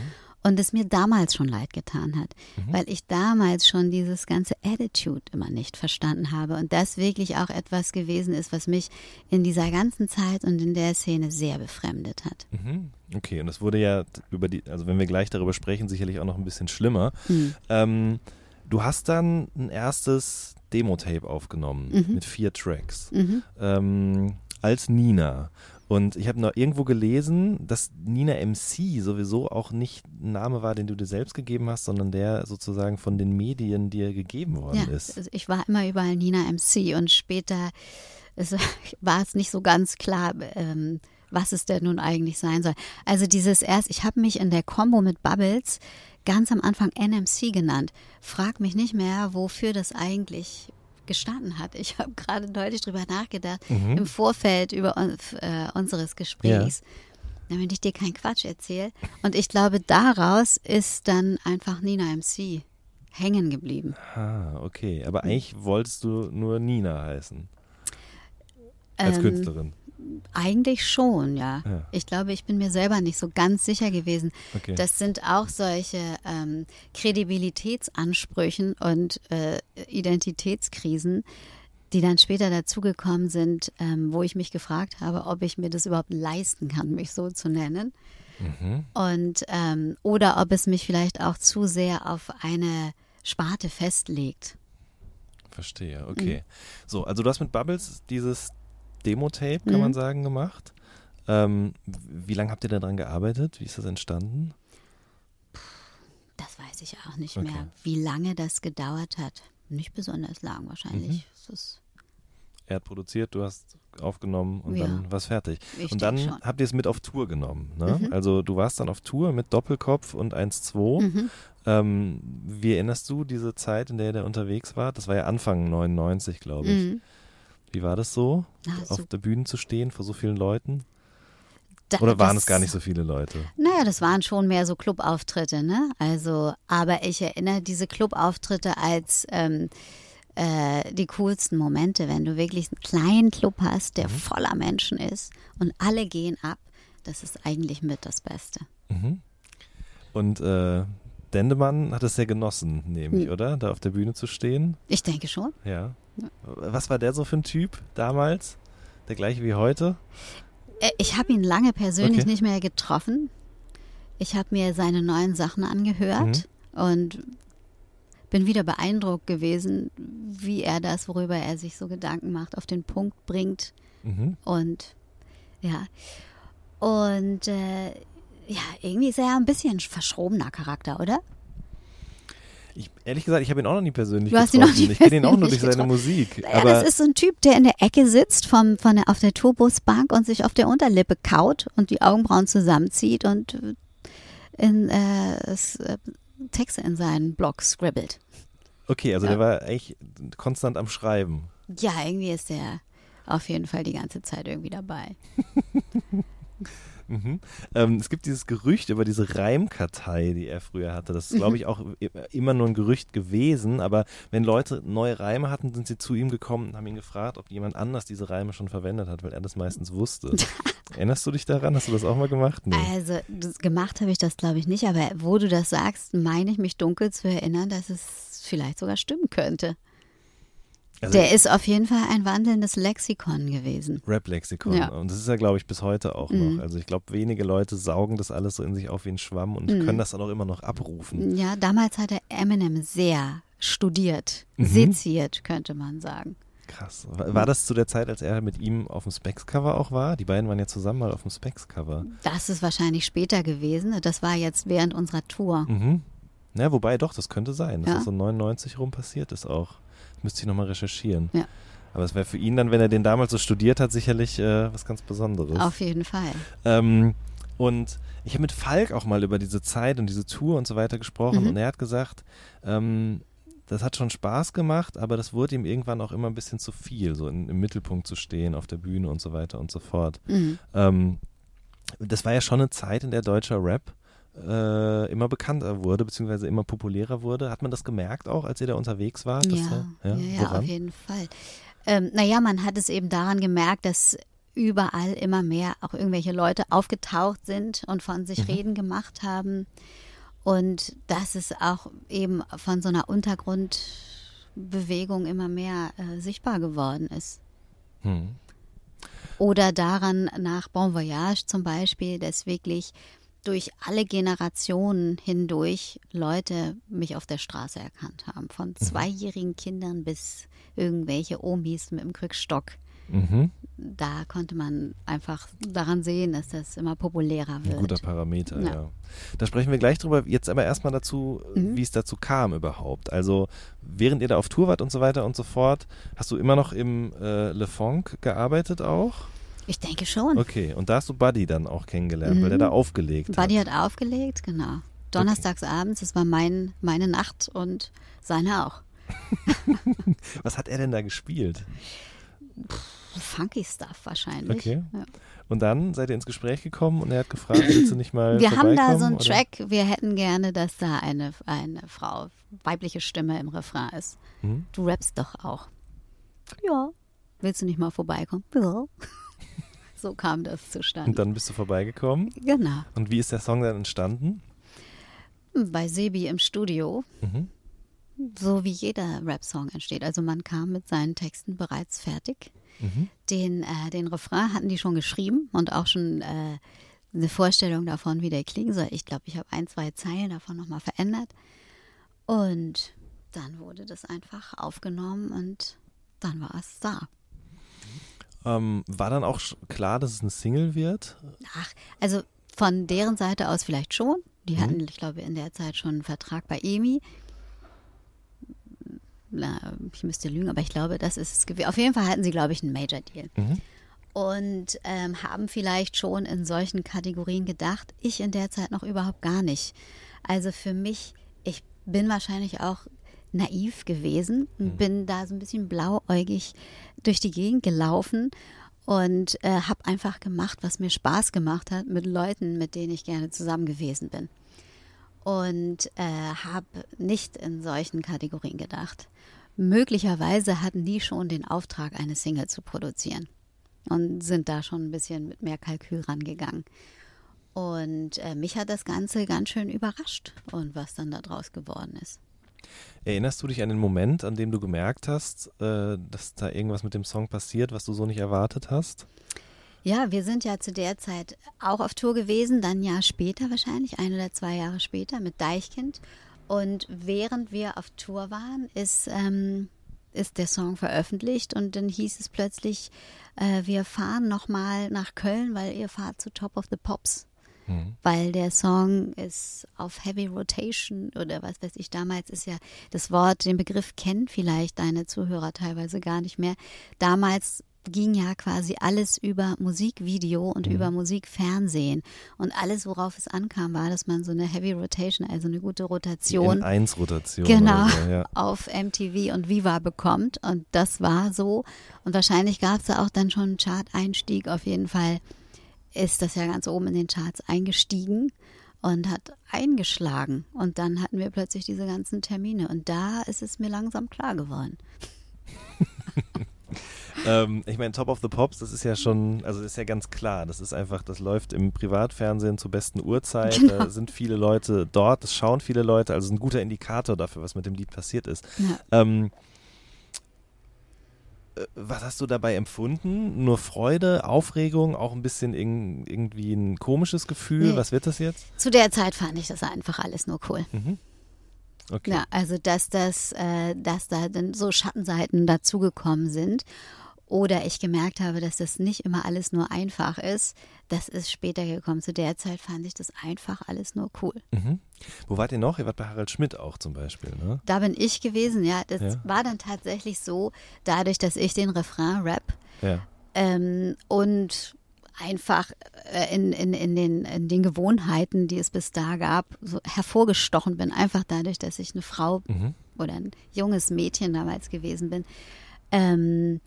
und es mir damals schon leid getan hat, mhm. weil ich damals schon dieses ganze Attitude immer nicht verstanden habe und das wirklich auch etwas gewesen ist, was mich in dieser ganzen Zeit und in der Szene sehr befremdet hat. Mhm. Okay, und das wurde ja über die, also wenn wir gleich darüber sprechen, sicherlich auch noch ein bisschen schlimmer. Mhm. Ähm, du hast dann ein erstes Demo-Tape aufgenommen mhm. mit vier Tracks mhm. ähm, als Nina. Und ich habe noch irgendwo gelesen, dass Nina MC sowieso auch nicht ein Name war, den du dir selbst gegeben hast, sondern der sozusagen von den Medien dir gegeben worden ja, ist. Also ich war immer überall Nina MC und später es war es nicht so ganz klar, ähm, was es denn nun eigentlich sein soll. Also dieses erst, ich habe mich in der Combo mit Bubbles ganz am Anfang NMC genannt. Frag mich nicht mehr, wofür das eigentlich gestanden hat. Ich habe gerade deutlich drüber nachgedacht Mhm. im Vorfeld über äh, unseres Gesprächs, damit ich dir keinen Quatsch erzähle. Und ich glaube, daraus ist dann einfach Nina MC hängen geblieben. Ah, okay. Aber eigentlich wolltest du nur Nina heißen. Als Ähm, Künstlerin. Eigentlich schon, ja. Ja. Ich glaube, ich bin mir selber nicht so ganz sicher gewesen. Okay. Das sind auch solche ähm, Kredibilitätsansprüchen und äh, Identitätskrisen, die dann später dazugekommen sind, ähm, wo ich mich gefragt habe, ob ich mir das überhaupt leisten kann, mich so zu nennen. Mhm. Und ähm, oder ob es mich vielleicht auch zu sehr auf eine Sparte festlegt. Verstehe, okay. Mhm. So, also du hast mit Bubbles dieses Demo-Tape, kann Mhm. man sagen, gemacht. Ähm, wie lange habt ihr daran gearbeitet? Wie ist das entstanden? Das weiß ich auch nicht Okay. mehr, wie lange das gedauert hat. Nicht besonders lang wahrscheinlich. Mhm. Er hat produziert, du hast aufgenommen und Ja. dann war es fertig. ich und dann schon. habt ihr es mit auf Tour genommen. Ne? Mhm. Also du warst dann auf Tour mit Doppelkopf und 1-2. Mhm. Ähm, wie erinnerst du diese Zeit, in der ihr unterwegs wart? Das war ja Anfang 99, glaube ich. Mhm. Wie war das so, Na, auf der Bühne zu stehen vor so vielen Leuten? da- Oder waren das- es gar nicht so viele Leute? Naja, das waren schon mehr so Clubauftritte, ne? Also, aber ich erinnere diese Clubauftritte als ähm, äh, die coolsten Momente, wenn du wirklich einen kleinen Club hast, Mhm. der voller Menschen ist und alle gehen ab. Das ist eigentlich mit das Beste. Mhm. Und äh, Dendemann hat es sehr genossen, nehme ich, Mhm. oder? Da auf der Bühne zu stehen. Ich denke schon. Ja. Was war der so für ein Typ damals? Der gleiche wie heute? Äh, Ich habe ihn lange persönlich Okay. nicht mehr getroffen. Ich habe mir seine neuen Sachen angehört Mhm. und bin wieder beeindruckt gewesen, wie er das, worüber er sich so Gedanken macht, auf den Punkt bringt. Mhm. Und ja. Und äh, ja, irgendwie ist er ja ein bisschen verschrobener Charakter, oder? Ich, ehrlich gesagt, ich habe ihn auch noch nie persönlich Du hast ihn noch getroffen. nie ich kenne ihn auch nur durch seine getroffen. Musik. Ja, aber das ist so ein Typ, der in der Ecke sitzt vom, von der, auf der Tourbusbank und sich auf der Unterlippe kaut und die Augenbrauen zusammenzieht und äh, in, äh, äh, Texte in seinen Blog scribbelt. okay, also Ja. der war echt konstant am Schreiben. Ja, irgendwie ist er auf jeden Fall die ganze Zeit irgendwie dabei. Mhm. Ähm, es gibt dieses Gerücht über diese Reimkartei, die er früher hatte. Das ist, glaube ich, auch immer nur ein Gerücht gewesen. Aber wenn Leute neue Reime hatten, sind sie zu ihm gekommen und haben ihn gefragt, ob jemand anders diese Reime schon verwendet hat, weil er das meistens wusste. Erinnerst du dich daran? Hast du das auch mal gemacht? Nee. Also gemacht habe ich das, glaube ich, nicht, aber wo du das sagst, meine ich mich dunkel zu erinnern, dass es vielleicht sogar stimmen könnte. Also Der ist auf jeden Fall ein wandelndes Lexikon gewesen. Rap-Lexikon. Ja. Und das ist ja, glaube ich, bis heute auch Mhm. noch. Also ich glaube, wenige Leute saugen das alles so in sich auf wie ein Schwamm und Mhm. können das dann auch immer noch abrufen. Ja, damals hat er Eminem sehr studiert, Mhm. seziert, könnte man sagen. Krass. War, war das zu der Zeit, als er mit ihm auf dem Specs-Cover auch war? Die beiden waren ja zusammen mal auf dem Specs-Cover. Das ist wahrscheinlich später gewesen. Das war jetzt während unserer Tour. Mhm. Ja, wobei doch, das könnte sein, dass Ja. das so 99 rum passiert ist auch. Müsste ich nochmal recherchieren. Ja. Aber es wäre für ihn dann, wenn er den damals so studiert hat, sicherlich äh, was ganz Besonderes. Auf jeden Fall. Ähm, und ich habe mit Falk auch mal über diese Zeit und diese Tour und so weiter gesprochen Mhm. und er hat gesagt, ähm, das hat schon Spaß gemacht, aber das wurde ihm irgendwann auch immer ein bisschen zu viel, so in, im Mittelpunkt zu stehen, auf der Bühne und so weiter und so fort. Mhm. Ähm, das war ja schon eine Zeit, in der deutscher Rap äh, immer bekannter wurde, beziehungsweise immer populärer wurde. Hat man das gemerkt auch, als ihr da unterwegs wart? Ja, da, ja, ja, woran? auf jeden Fall. Ähm, naja, man hat es eben daran gemerkt, dass überall immer mehr auch irgendwelche Leute aufgetaucht sind und von sich Mhm. Reden gemacht haben. Und dass es auch eben von so einer Untergrundbewegung immer mehr äh, sichtbar geworden ist. Hm. Oder daran nach Bon Voyage zum Beispiel, dass wirklich durch alle Generationen hindurch Leute mich auf der Straße erkannt haben. Von zweijährigen Kindern bis irgendwelche Omis mit dem Krückstock Mhm. Da konnte man einfach daran sehen, dass das immer populärer Ein wird. guter Parameter, ja. Ja. Da sprechen wir gleich drüber. Jetzt aber erstmal dazu, Mhm. wie es dazu kam überhaupt. Also, während ihr da auf Tour wart und so weiter und so fort, hast du immer noch im äh, Le Funk gearbeitet auch? Ich denke schon. Okay, und da hast du Buddy dann auch kennengelernt, weil der Mhm. da aufgelegt Buddy hat. hat aufgelegt, genau. Donnerstags abends, das war mein, meine Nacht und seine auch. Was hat er denn da gespielt? Funky Stuff wahrscheinlich. Okay. Ja. Und dann seid ihr ins Gespräch gekommen und er hat gefragt, willst du nicht mal Wir haben da so einen oder? Track, wir hätten gerne, dass da eine, eine Frau, weibliche Stimme im Refrain ist. Mhm. Du rappst doch auch. Ja. Willst du nicht mal vorbeikommen? Ja. So kam das Und zustande. dann bist du vorbeigekommen. Genau. Und wie ist der Song dann entstanden? Bei Sebi im Studio, Mhm. so wie jeder Rap-Song entsteht. Also man kam mit seinen Texten bereits fertig. Mhm. Den, äh, den Refrain hatten die schon geschrieben und auch schon äh, eine Vorstellung davon, wie der klingen soll. Ich glaube, ich habe ein, zwei Zeilen davon nochmal verändert. Und dann wurde das einfach aufgenommen und dann war es da. Ähm, war dann auch klar, dass es eine Single wird? Ach, also von deren Seite aus vielleicht schon. Die hatten, ich glaube, in der Zeit schon einen Vertrag bei EMI. Na, ich müsste lügen, aber ich glaube, das ist es gewesen. Auf jeden Fall hatten sie, glaube ich, einen Major Deal. Mhm. Und ähm, haben vielleicht schon in solchen Kategorien gedacht. Ich in der Zeit noch überhaupt gar nicht. Also für mich, ich bin wahrscheinlich auch naiv gewesen und bin da so ein bisschen blauäugig durch die Gegend gelaufen und äh, habe einfach gemacht, was mir Spaß gemacht hat mit Leuten, mit denen ich gerne zusammen gewesen bin. Und äh, habe nicht in solchen Kategorien gedacht. Möglicherweise hatten die schon den Auftrag, eine Single zu produzieren und sind da schon ein bisschen mit mehr Kalkül rangegangen. Und äh, mich hat das Ganze ganz schön überrascht und was dann daraus geworden ist. Erinnerst du dich an den Moment, an dem du gemerkt hast, äh, dass da irgendwas mit dem Song passiert, was du so nicht erwartet hast? Ja, wir sind ja zu der Zeit auch auf Tour gewesen, dann ein Jahr später wahrscheinlich, ein oder zwei Jahre später mit Deichkind. Und während wir auf Tour waren, ist, ähm, ist der Song veröffentlicht und dann hieß es plötzlich, äh, wir fahren nochmal nach Köln, weil ihr fahrt zu Top of the Pops. Mhm. Weil der Song ist auf Heavy Rotation oder was weiß ich, damals ist ja das Wort, den Begriff kennen vielleicht deine Zuhörer teilweise gar nicht mehr. Damals ging ja quasi alles über Musikvideo und über Musikfernsehen. Und alles, worauf es ankam, war, dass man so eine Heavy Rotation, also eine gute Rotation, N1-Rotation. genau, Oder so, ja. auf MTV und Viva bekommt. Und das war so. Und wahrscheinlich gab es da auch dann schon einen Chart-Einstieg. Auf jeden Fall ist das ja ganz oben in den Charts eingestiegen und hat eingeschlagen. Und dann hatten wir plötzlich diese ganzen Termine. Und da ist es mir langsam klar geworden. Ähm, ich meine, Top of the Pops, das ist ja schon, also das ist ja ganz klar. Das ist einfach, das läuft im Privatfernsehen zur besten Uhrzeit. Genau. Da sind viele Leute dort, das schauen viele Leute, also ein guter Indikator dafür, was mit dem Lied passiert ist. Ja. Ähm, äh, was hast du dabei empfunden? Nur Freude, Aufregung, auch ein bisschen irg irgendwie ein komisches Gefühl? Nee. Was wird das jetzt? Zu der Zeit fand ich das einfach alles nur cool. Okay. Ja, also dass das, äh, dass da dann so Schattenseiten dazugekommen sind. Oder ich gemerkt habe, dass das nicht immer alles nur einfach ist. Das ist später gekommen. Zu der Zeit fand ich das einfach alles nur cool. Mhm. Wo wart ihr noch? Ihr wart bei Harald Schmidt auch zum Beispiel, ne? Da bin ich gewesen, ja. Das Ja. war dann tatsächlich so, dadurch, dass ich den Refrain rap Ja. ähm, und einfach äh, in, in, in, den, in den Gewohnheiten, die es bis da gab, so hervorgestochen bin. Einfach dadurch, dass ich eine Frau Mhm. oder ein junges Mädchen damals gewesen bin, ähm,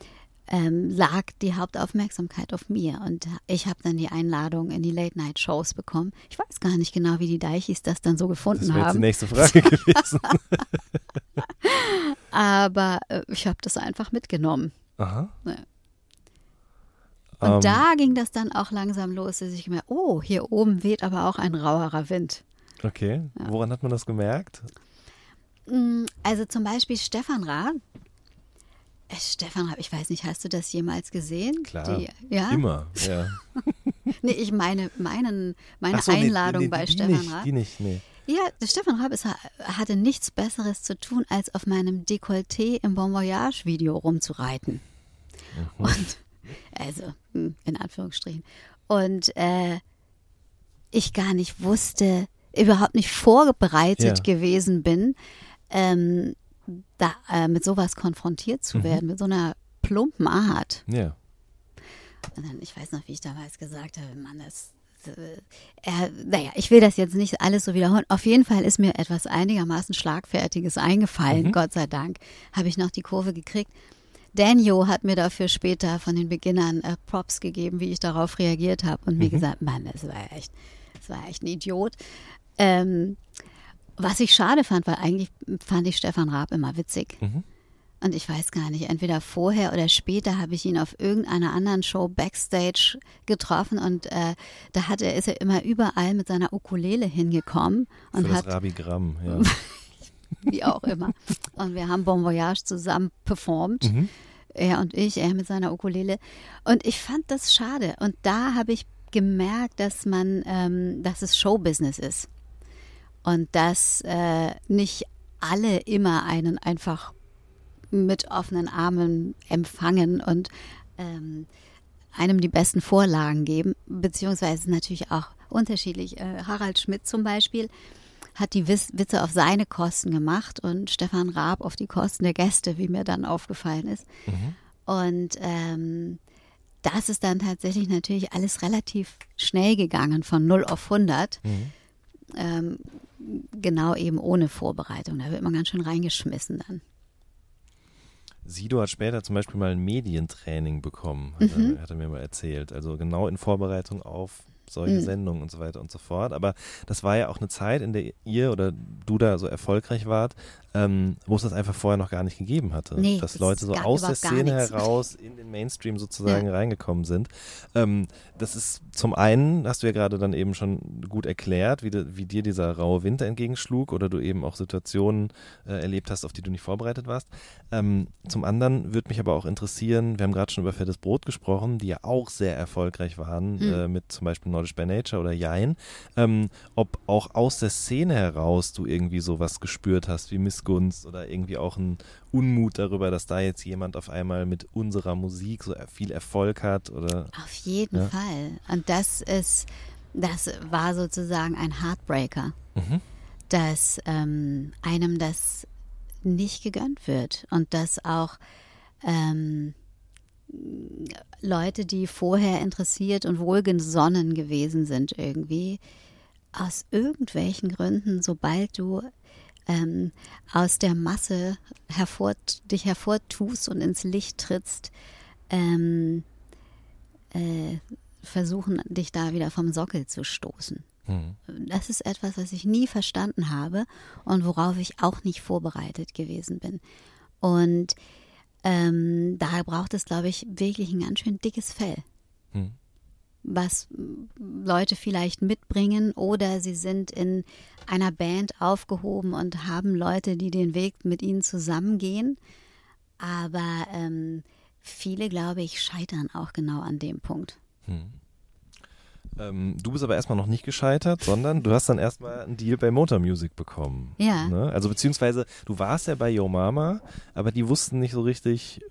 ähm, lag die Hauptaufmerksamkeit auf mir. Und ich habe dann die Einladung in die Late-Night-Shows bekommen. Ich weiß gar nicht genau, wie die Deichis das dann so Das gefunden wäre jetzt die haben. nächste Frage gewesen. Aber äh, ich habe das einfach mitgenommen. Aha. Ja. Und Ähm, da ging das dann auch langsam los, dass ich gemerkt oh, hier oben weht aber auch ein rauerer Wind. Okay. Woran hat man das gemerkt? Mm, Also zum Beispiel Stefan Raab. Äh, Stefan ich weiß nicht, hast du das jemals gesehen? Klar. Die, ja? Immer. Ja. Nee, ich meine meinen, meine so, nee, Einladung nee, bei die Stefan nicht, Raab. Die nicht, nee. Ja, Stefan Raab ist, hatte nichts Besseres zu tun, als auf meinem Dekolleté im Bon Voyage Video rumzureiten. Mhm. Und Also hm, in Anführungsstrichen. Und äh, ich gar nicht wusste, überhaupt nicht vorbereitet Ja. gewesen bin, ähm, da äh, mit sowas konfrontiert zu werden, mit so einer plumpen Art. Ja. Und dann, ich weiß noch, wie ich damals gesagt habe, Mann, das, äh, naja, ich will das jetzt nicht alles so wiederholen. Auf jeden Fall ist mir etwas einigermaßen Schlagfertiges eingefallen, Gott sei Dank, habe ich noch die Kurve gekriegt. Daniel hat mir dafür später von den Beginnern äh, Props gegeben, wie ich darauf reagiert habe und mir gesagt, Mann, das war echt, das war echt ein Idiot. Ähm, was ich schade fand, weil eigentlich fand ich Stefan Raab immer witzig. Und ich weiß gar nicht, entweder vorher oder später habe ich ihn auf irgendeiner anderen Show backstage getroffen und äh, da hat er, ist er immer überall mit seiner Ukulele hingekommen Für und das hat, Rabigramm, ja. wie auch immer. Und wir haben Bon Voyage zusammen performt. Er und ich, er mit seiner Ukulele. Und ich fand das schade. Und da habe ich gemerkt, dass man, ähm, dass es Showbusiness ist. Und dass äh, nicht alle immer einen einfach mit offenen Armen empfangen und ähm, einem die besten Vorlagen geben, beziehungsweise natürlich auch unterschiedlich. Äh, Harald Schmidt zum Beispiel hat die Wis Witze auf seine Kosten gemacht und Stefan Raab auf die Kosten der Gäste, wie mir dann aufgefallen ist. Und ähm, das ist dann tatsächlich natürlich alles relativ schnell gegangen, von 0 auf 100. Ähm, genau eben ohne Vorbereitung. Da wird man ganz schön reingeschmissen dann. Sido hat später zum Beispiel mal ein Medientraining bekommen, hat, Mhm. er, hat er mir mal erzählt. Also genau in Vorbereitung auf solche Mhm. Sendungen und so weiter und so fort. Aber das war ja auch eine Zeit, in der ihr oder du da so erfolgreich wart, ähm, wo es das einfach vorher noch gar nicht gegeben hatte. Nee, dass das Leute so aus der Szene heraus in den Mainstream sozusagen Ja. reingekommen sind. Ähm, das ist zum einen, hast du ja gerade dann eben schon gut erklärt, wie, de, wie dir dieser raue Winter entgegenschlug oder du eben auch Situationen äh, erlebt hast, auf die du nicht vorbereitet warst. Ähm, zum anderen würde mich aber auch interessieren, wir haben gerade schon über Fettes Brot gesprochen, die ja auch sehr erfolgreich waren, Hm. äh, mit zum Beispiel Nordisch by Nature oder Jein, ähm, ob auch aus der Szene heraus du irgendwie sowas gespürt hast, wie Missgunst oder irgendwie auch ein Unmut darüber, dass da jetzt jemand auf einmal mit unserer Musik so viel Erfolg hat oder Auf jeden Ja. Fall. Und das ist, das war sozusagen ein Heartbreaker, Mhm. dass ähm, einem das nicht gegönnt wird und dass auch ähm, Leute, die vorher interessiert und wohlgesonnen gewesen sind irgendwie, aus irgendwelchen Gründen, sobald du ähm, aus der Masse hervor, dich hervortust und ins Licht trittst, ähm, äh, versuchen, dich da wieder vom Sockel zu stoßen. Mhm. Das ist etwas, was ich nie verstanden habe und worauf ich auch nicht vorbereitet gewesen bin. Und ähm, da braucht es, glaube ich, wirklich ein ganz schön dickes Fell, Mhm. Was Leute vielleicht mitbringen oder sie sind in einer Band aufgehoben und haben Leute, die den Weg mit ihnen zusammengehen. Aber ähm, viele, glaube ich, scheitern auch genau an dem Punkt. Ähm, du bist aber erstmal noch nicht gescheitert, sondern du hast dann erstmal einen Deal bei Motor Music bekommen. Ja. Ne? Also beziehungsweise du warst ja bei Yo Mama, aber die wussten nicht so richtig,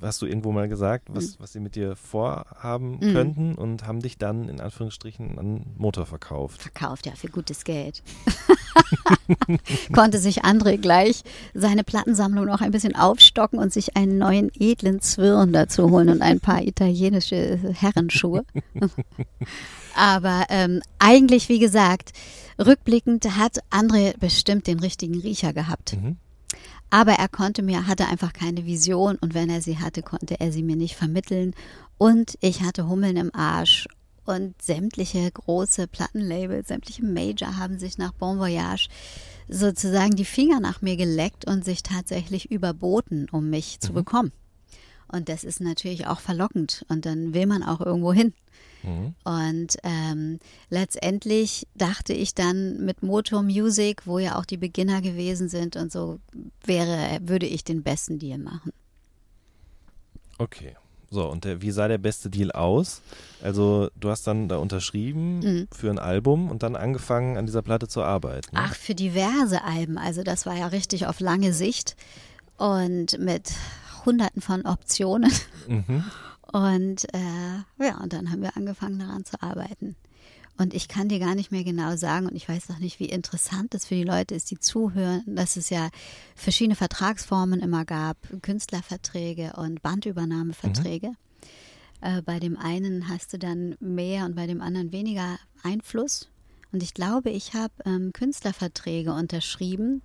hast du irgendwo mal gesagt, was, was sie mit dir vorhaben Mhm. könnten und haben dich dann in Anführungsstrichen an Motor verkauft. verkauft, ja, für gutes Geld. Konnte sich André gleich seine Plattensammlung noch ein bisschen aufstocken und sich einen neuen edlen Zwirn dazu holen und ein paar italienische Herrenschuhe. Aber ähm, eigentlich, wie gesagt, rückblickend hat André bestimmt den richtigen Riecher gehabt. Mhm. Aber er konnte mir, hatte einfach keine Vision und wenn er sie hatte, konnte er sie mir nicht vermitteln. Und ich hatte Hummeln im Arsch und sämtliche große Plattenlabels, sämtliche Major haben sich nach Bon Voyage sozusagen die Finger nach mir geleckt und sich tatsächlich überboten, um mich zu bekommen. Und das ist natürlich auch verlockend und dann will man auch irgendwo hin. Mhm. Und ähm, letztendlich dachte ich dann mit Motor Music, wo ja auch die Beginner gewesen sind und so, wäre, würde ich den besten Deal machen. Okay. So, und der, wie sah der beste Deal aus? Also, du hast dann da unterschrieben Mhm. für ein Album und dann angefangen, an dieser Platte zu arbeiten. ne? Ach, für diverse Alben. Also das war ja richtig auf lange Sicht und mit hunderten von Optionen. Mhm. Und äh, ja, und dann haben wir angefangen daran zu arbeiten. Und ich kann dir gar nicht mehr genau sagen, und ich weiß noch nicht, wie interessant das für die Leute ist, die zuhören, dass es ja verschiedene Vertragsformen immer gab, Künstlerverträge und Bandübernahmeverträge. Mhm. Äh, bei dem einen hast du dann mehr und bei dem anderen weniger Einfluss. Und ich glaube, ich habe ähm, Künstlerverträge unterschrieben,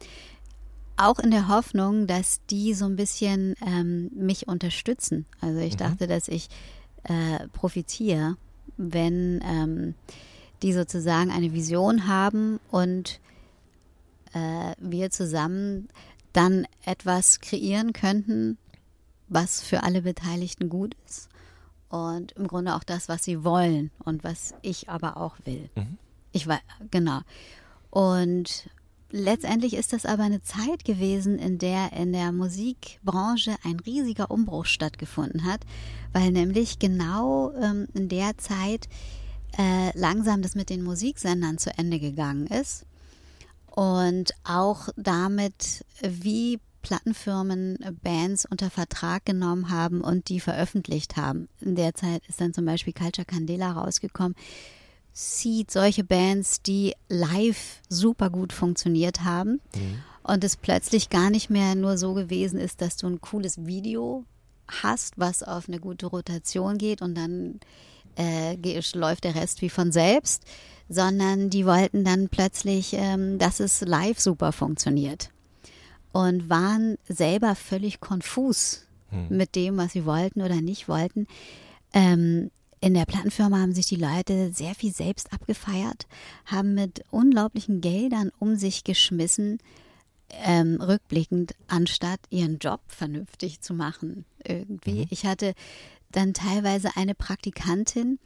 auch in der Hoffnung, dass die so ein bisschen ähm, mich unterstützen. Also ich mhm. dachte, dass ich äh, profitiere, wenn ähm, die sozusagen eine Vision haben und äh, wir zusammen dann etwas kreieren könnten, was für alle Beteiligten gut ist. Und im Grunde auch das, was sie wollen und was ich aber auch will. Mhm. Ich war, genau. Und letztendlich ist das aber eine Zeit gewesen, in der in der Musikbranche ein riesiger Umbruch stattgefunden hat, weil nämlich genau ähm, in der Zeit äh, langsam das mit den Musiksendern zu Ende gegangen ist und auch damit, wie Plattenfirmen Bands unter Vertrag genommen haben und die veröffentlicht haben. In der Zeit ist dann zum Beispiel Culture Candela rausgekommen, sieht solche Bands, die live super gut funktioniert haben mhm. und es plötzlich gar nicht mehr nur so gewesen ist, dass du ein cooles Video hast, was auf eine gute Rotation geht und dann äh, läuft der Rest wie von selbst, sondern die wollten dann plötzlich, ähm, dass es live super funktioniert und waren selber völlig konfus mhm. mit dem, was sie wollten oder nicht wollten. Ähm, in der Plattenfirma haben sich die Leute sehr viel selbst abgefeiert, haben mit unglaublichen Geldern um sich geschmissen, ähm, rückblickend, anstatt ihren Job vernünftig zu machen. Irgendwie. Mhm. Ich hatte dann teilweise eine Praktikantin,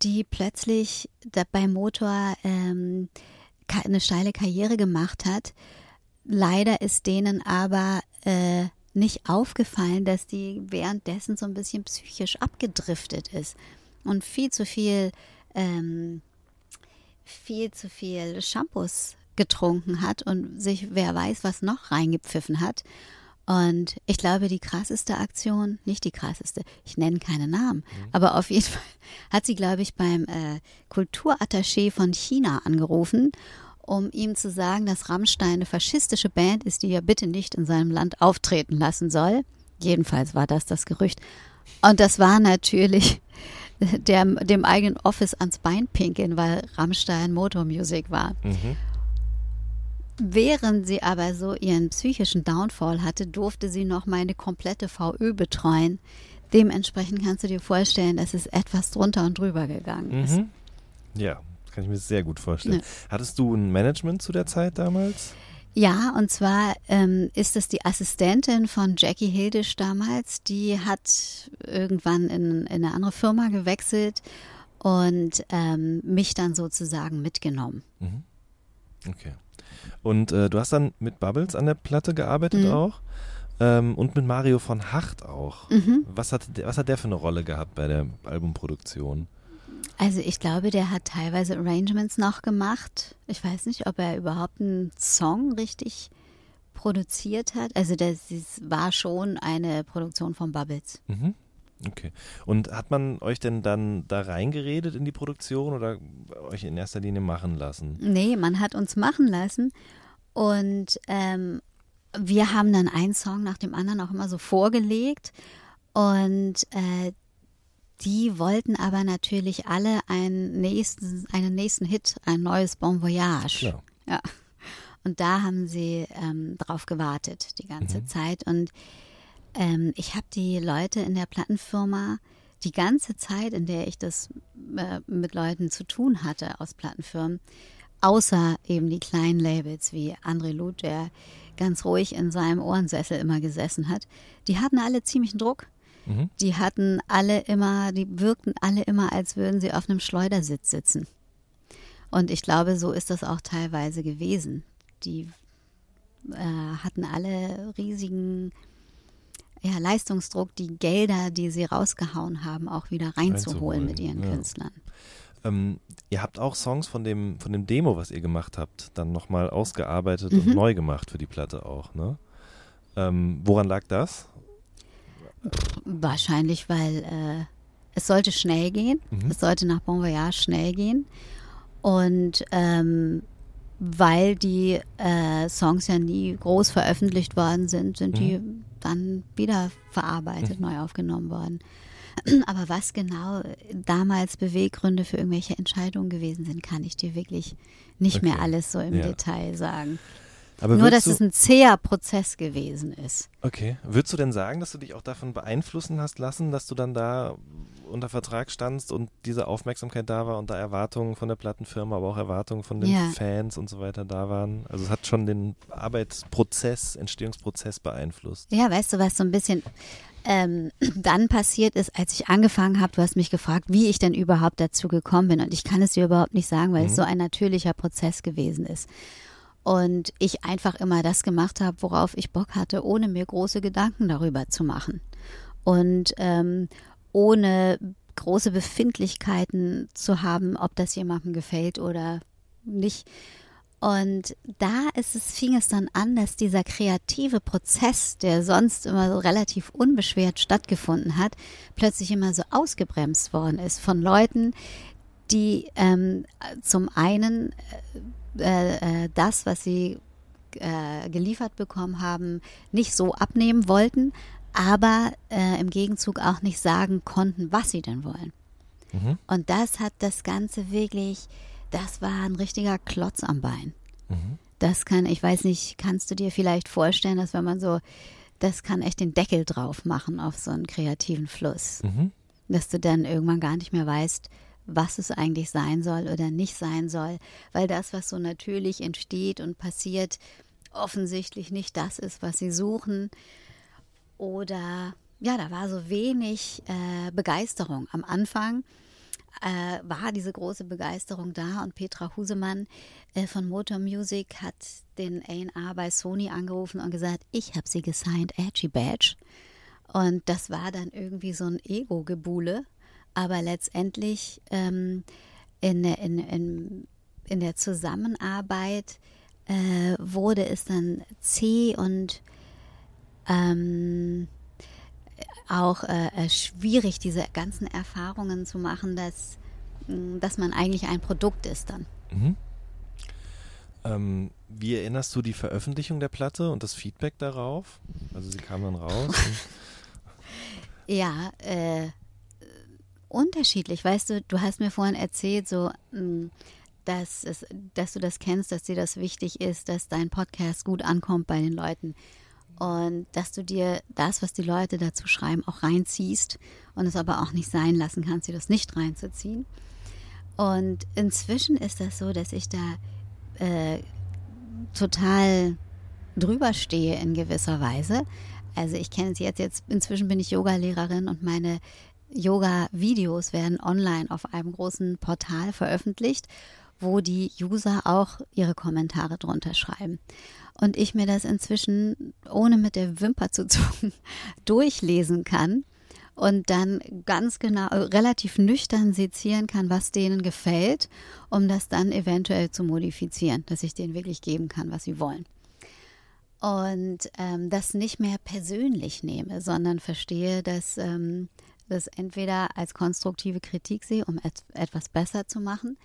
die plötzlich beim Motor ähm, eine steile Karriere gemacht hat. Leider ist denen aber äh, nicht aufgefallen, dass die währenddessen so ein bisschen psychisch abgedriftet ist und viel zu viel, ähm, viel zu viel Shampoos getrunken hat und sich wer weiß was noch reingepfiffen hat. Und ich glaube, die krasseste Aktion, nicht die krasseste, ich nenne keine Namen, mhm. aber auf jeden Fall hat sie, glaube ich, beim äh, Kulturattaché von China angerufen, um ihm zu sagen, dass Rammstein eine faschistische Band ist, die er bitte nicht in seinem Land auftreten lassen soll. Jedenfalls war das das Gerücht. Und das war natürlich der, dem eigenen Office ans Bein pinkeln, weil Rammstein Motormusik war. Mhm. Während sie aber so ihren psychischen Downfall hatte, durfte sie noch meine komplette VÖ betreuen. Dementsprechend kannst du dir vorstellen, dass es etwas drunter und drüber gegangen ist. Mhm. Ja, kann ich mir sehr gut vorstellen. Ja. Hattest du ein Management zu der Zeit damals? Ja, und zwar ähm, ist es die Assistentin von Jackie Hildisch damals. Die hat irgendwann in, in eine andere Firma gewechselt und ähm, mich dann sozusagen mitgenommen. Mhm. Okay. Und äh, du hast dann mit Bubbles an der Platte gearbeitet mhm. auch? Ähm, und mit Mario von Hacht auch. Mhm. Was, hat, was hat der für eine Rolle gehabt bei der Albumproduktion? Also ich glaube, der hat teilweise Arrangements noch gemacht. Ich weiß nicht, ob er überhaupt einen Song richtig produziert hat. Also das war schon eine Produktion von Bubbles. Mhm. Okay. Und hat man euch denn dann da reingeredet in die Produktion oder euch in erster Linie machen lassen? Nee, man hat uns machen lassen und ähm, wir haben dann einen Song nach dem anderen auch immer so vorgelegt und äh, die wollten aber natürlich alle einen nächsten, einen nächsten Hit, ein neues Bon Voyage. Klar. Ja. Und da haben sie ähm, drauf gewartet die ganze mhm. Zeit. Und ähm, ich habe die Leute in der Plattenfirma die ganze Zeit, in der ich das äh, mit Leuten zu tun hatte aus Plattenfirmen, außer eben die kleinen Labels wie André Luth, der ganz ruhig in seinem Ohrensessel immer gesessen hat, die hatten alle ziemlichen Druck. Mhm. Die hatten alle immer, die wirkten alle immer, als würden sie auf einem Schleudersitz sitzen. Und ich glaube, so ist das auch teilweise gewesen. Die äh, hatten alle riesigen ja, Leistungsdruck, die Gelder, die sie rausgehauen haben, auch wieder reinzuholen, mit ihren ja. Künstlern. Ähm, ihr habt auch Songs von dem, von dem Demo, was ihr gemacht habt, dann nochmal ausgearbeitet mhm. und neu gemacht für die Platte auch, ne? Ähm, woran lag das? Wahrscheinlich, weil äh, es sollte schnell gehen. Mhm. Es sollte nach Bon Voyage schnell gehen. Und ähm, weil die äh, Songs ja nie groß veröffentlicht worden sind, sind die dann wieder verarbeitet, neu aufgenommen worden. Aber was genau damals Beweggründe für irgendwelche Entscheidungen gewesen sind, kann ich dir wirklich nicht mehr Okay. alles so im Ja. Detail sagen. Aber Nur, dass es du, ein zäher Prozess gewesen ist. okay, würdest du denn sagen, dass du dich auch davon beeinflussen hast lassen, dass du dann da unter Vertrag standst und diese Aufmerksamkeit da war und da Erwartungen von der Plattenfirma, aber auch Erwartungen von den Ja. Fans und so weiter da waren? Also es hat schon den Arbeitsprozess, Entstehungsprozess beeinflusst. Ja, weißt du, was so ein bisschen ähm, dann passiert ist, als ich angefangen habe, du hast mich gefragt, wie ich denn überhaupt dazu gekommen bin. Und ich kann es dir überhaupt nicht sagen, weil es so ein natürlicher Prozess gewesen ist. Und ich einfach immer das gemacht habe, worauf ich Bock hatte, ohne mir große Gedanken darüber zu machen. Und ähm, ohne große Befindlichkeiten zu haben, ob das jemandem gefällt oder nicht. Und da ist es, fing es dann an, dass dieser kreative Prozess, der sonst immer so relativ unbeschwert stattgefunden hat, plötzlich immer so ausgebremst worden ist von Leuten, die ähm, zum einen äh, äh, das, was sie äh, geliefert bekommen haben, nicht so abnehmen wollten, aber äh, im Gegenzug auch nicht sagen konnten, was sie denn wollen. Mhm. Und das hat das Ganze wirklich, das war ein richtiger Klotz am Bein. Mhm. Das kann, ich weiß nicht, kannst du dir vielleicht vorstellen, dass wenn man so, das kann echt den Deckel drauf machen auf so einen kreativen Fluss. Mhm. Dass du dann irgendwann gar nicht mehr weißt, was es eigentlich sein soll oder nicht sein soll, weil das, was so natürlich entsteht und passiert, offensichtlich nicht das ist, was sie suchen. Oder ja, da war so wenig äh, Begeisterung. Am Anfang äh, war diese große Begeisterung da und Petra Husemann äh, von Motor Music hat den A&R bei Sony angerufen und gesagt, ich habe sie gesigned, Edgy Badge. Und das war dann irgendwie so ein Ego-Gebule. Aber letztendlich ähm, in, der- in, in, in der Zusammenarbeit äh, wurde es dann zäh und ähm, auch äh, äh, schwierig, diese ganzen Erfahrungen zu machen, dass, mh, dass man eigentlich ein Produkt ist dann. Mhm. Ähm, wie erinnerst du die Veröffentlichung der Platte und das Feedback darauf? Also sie kam dann raus. Ja, äh, unterschiedlich. Weißt du, du hast mir vorhin erzählt, so, mh, dass, es, dass du das kennst, dass dir das wichtig ist, dass dein Podcast gut ankommt bei den Leuten. Und dass du dir das, was die Leute dazu schreiben, auch reinziehst und es aber auch nicht sein lassen kannst, dir das nicht reinzuziehen. Und inzwischen ist das so, dass ich da äh, total drüber stehe in gewisser Weise. Also ich kenne es jetzt, jetzt inzwischen bin ich Yogalehrerin und meine Yoga-Videos werden online auf einem großen Portal veröffentlicht, wo die User auch ihre Kommentare drunter schreiben. Und ich mir das inzwischen, ohne mit der Wimper zu zucken, durchlesen kann und dann ganz genau, äh, relativ nüchtern sezieren kann, was denen gefällt, um das dann eventuell zu modifizieren, dass ich denen wirklich geben kann, was sie wollen. Und ähm, das nicht mehr persönlich nehme, sondern verstehe, dass ähm, das entweder als konstruktive Kritik sehe, um et etwas besser zu machen,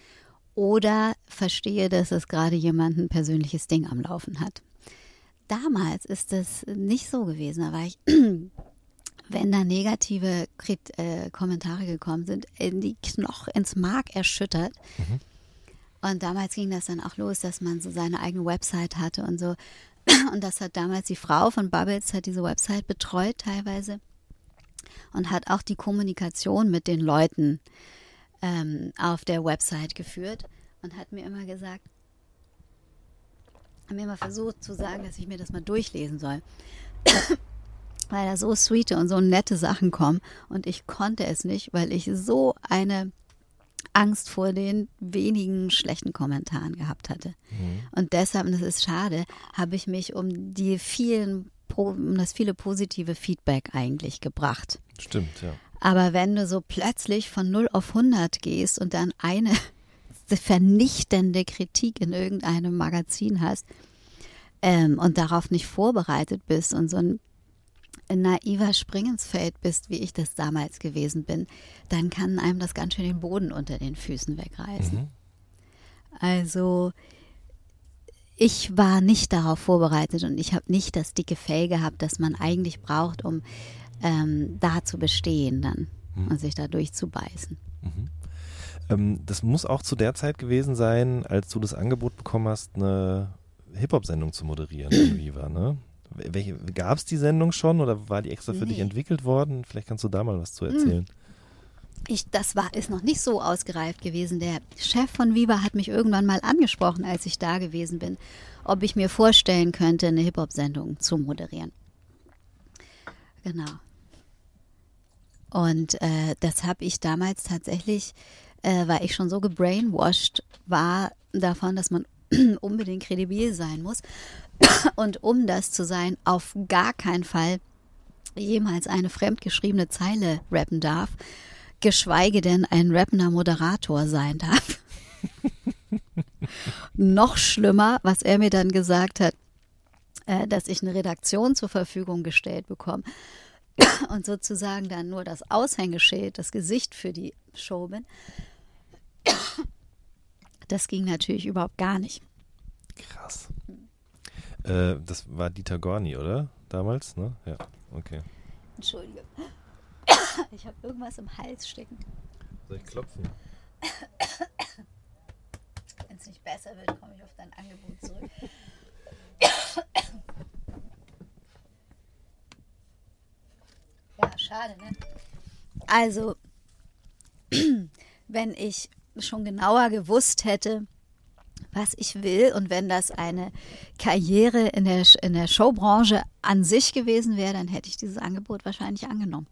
oder verstehe, dass es gerade jemand ein persönliches Ding am Laufen hat. Damals ist das nicht so gewesen. Da war ich, wenn da negative Krit äh, Kommentare gekommen sind, in die Knoch, ins Mark erschüttert. Und damals ging das dann auch los, dass man so seine eigene Website hatte und so. Und das hat damals die Frau von Bubbles, hat diese Website betreut teilweise und hat auch die Kommunikation mit den Leuten ähm, auf der Website geführt und hat mir immer gesagt, hat mir immer versucht zu sagen, dass ich mir das mal durchlesen soll. weil da so sweete und so nette Sachen kommen und ich konnte es nicht, weil ich so eine Angst vor den wenigen schlechten Kommentaren gehabt hatte. Und deshalb, und das ist schade, habe ich mich um die vielen, um das viele positive Feedback eigentlich gebracht. Stimmt, ja. Aber wenn du so plötzlich von 0 auf 100 gehst und dann eine vernichtende Kritik in irgendeinem Magazin hast ähm, und darauf nicht vorbereitet bist und so ein naiver Springensfeld bist, wie ich das damals gewesen bin, dann kann einem das ganz schön den Boden unter den Füßen wegreißen. Mhm. Also ich war nicht darauf vorbereitet und ich habe nicht das dicke Fell gehabt, das man eigentlich braucht, um ähm, da zu bestehen dann und sich da durchzubeißen. Ähm, das muss auch zu der Zeit gewesen sein, als du das Angebot bekommen hast, eine Hip-Hop-Sendung zu moderieren in Viva, ne? Gab es die Sendung schon oder war die extra für dich Nee. entwickelt worden? Vielleicht kannst du da mal was zu erzählen. Ich, das war, ist noch nicht so ausgereift gewesen. Der Chef von Viva hat mich irgendwann mal angesprochen, als ich da gewesen bin, ob ich mir vorstellen könnte, eine Hip-Hop-Sendung zu moderieren. Genau. Und äh, das habe ich damals tatsächlich, äh, weil ich schon so gebrainwashed war davon, dass man unbedingt kredibil sein muss. Und um das zu sein, auf gar keinen Fall jemals eine fremdgeschriebene Zeile rappen darf, geschweige denn ein rappender Moderator sein darf. Noch schlimmer, was er mir dann gesagt hat, äh, dass ich eine Redaktion zur Verfügung gestellt bekomme und sozusagen dann nur das Aushängeschild, das Gesicht für die Show bin. Das ging natürlich überhaupt gar nicht. Krass. Äh, das war Dieter Gorni, oder? Damals, ne? Ja, okay. Entschuldige. Ich habe irgendwas im Hals stecken. Soll ich klopfen? Wenn es nicht besser wird, komme ich auf dein Angebot zurück. Ja, schade, ne? Also, wenn ich schon genauer gewusst hätte, was ich will und wenn das eine Karriere in der, in der Showbranche an sich gewesen wäre, dann hätte ich dieses Angebot wahrscheinlich angenommen.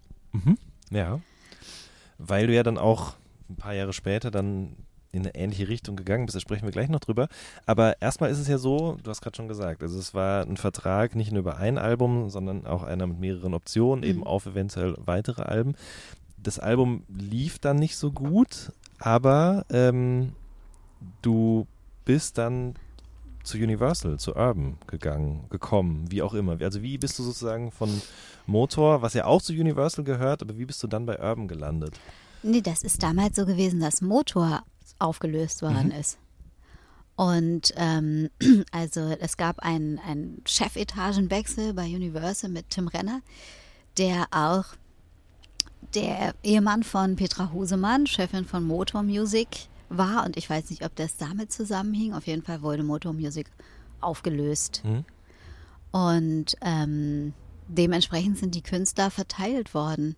Ja. Weil du ja dann auch ein paar Jahre später dann in eine ähnliche Richtung gegangen bist, da sprechen wir gleich noch drüber. Aber erstmal ist es ja so, du hast gerade schon gesagt, also es war ein Vertrag nicht nur über ein Album, sondern auch einer mit mehreren Optionen, eben auf eventuell weitere Alben. Das Album lief dann nicht so gut, aber ähm, du bist dann zu Universal, zu Urban gegangen, gekommen, wie auch immer. Also wie bist du sozusagen von Motor, was ja auch zu Universal gehört, aber wie bist du dann bei Urban gelandet? Nee, das ist damals so gewesen, dass Motor aufgelöst worden ist. Und ähm, also es gab einen, einen Chefetagenwechsel bei Universal mit Tim Renner, der auch der Ehemann von Petra Husemann, Chefin von Motor Music, war. Und ich weiß nicht, ob das damit zusammenhing. Auf jeden Fall wurde Motor Music aufgelöst. Mhm. Und ähm, dementsprechend sind die Künstler verteilt worden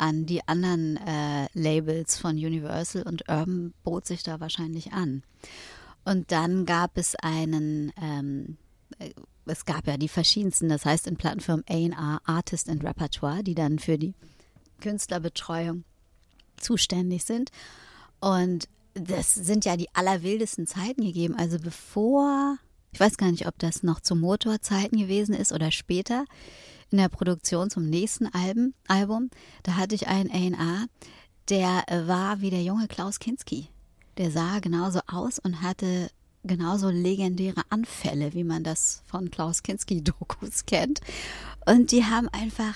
an die anderen äh, Labels von Universal und Urban bot sich da wahrscheinlich an. Und dann gab es einen, ähm, äh, es gab ja die verschiedensten, das heißt in Plattenfirmen A&R, Artist and Repertoire, die dann für die Künstlerbetreuung zuständig sind. Und das sind ja die allerwildesten Zeiten gegeben. Also bevor, ich weiß gar nicht, ob das noch zu Motorzeiten gewesen ist oder später, in der Produktion zum nächsten Album, Album da hatte ich einen A&R, der äh, war wie der junge Klaus Kinski. Der sah genauso aus und hatte genauso legendäre Anfälle, wie man das von Klaus Kinski-Dokus kennt. Und die haben einfach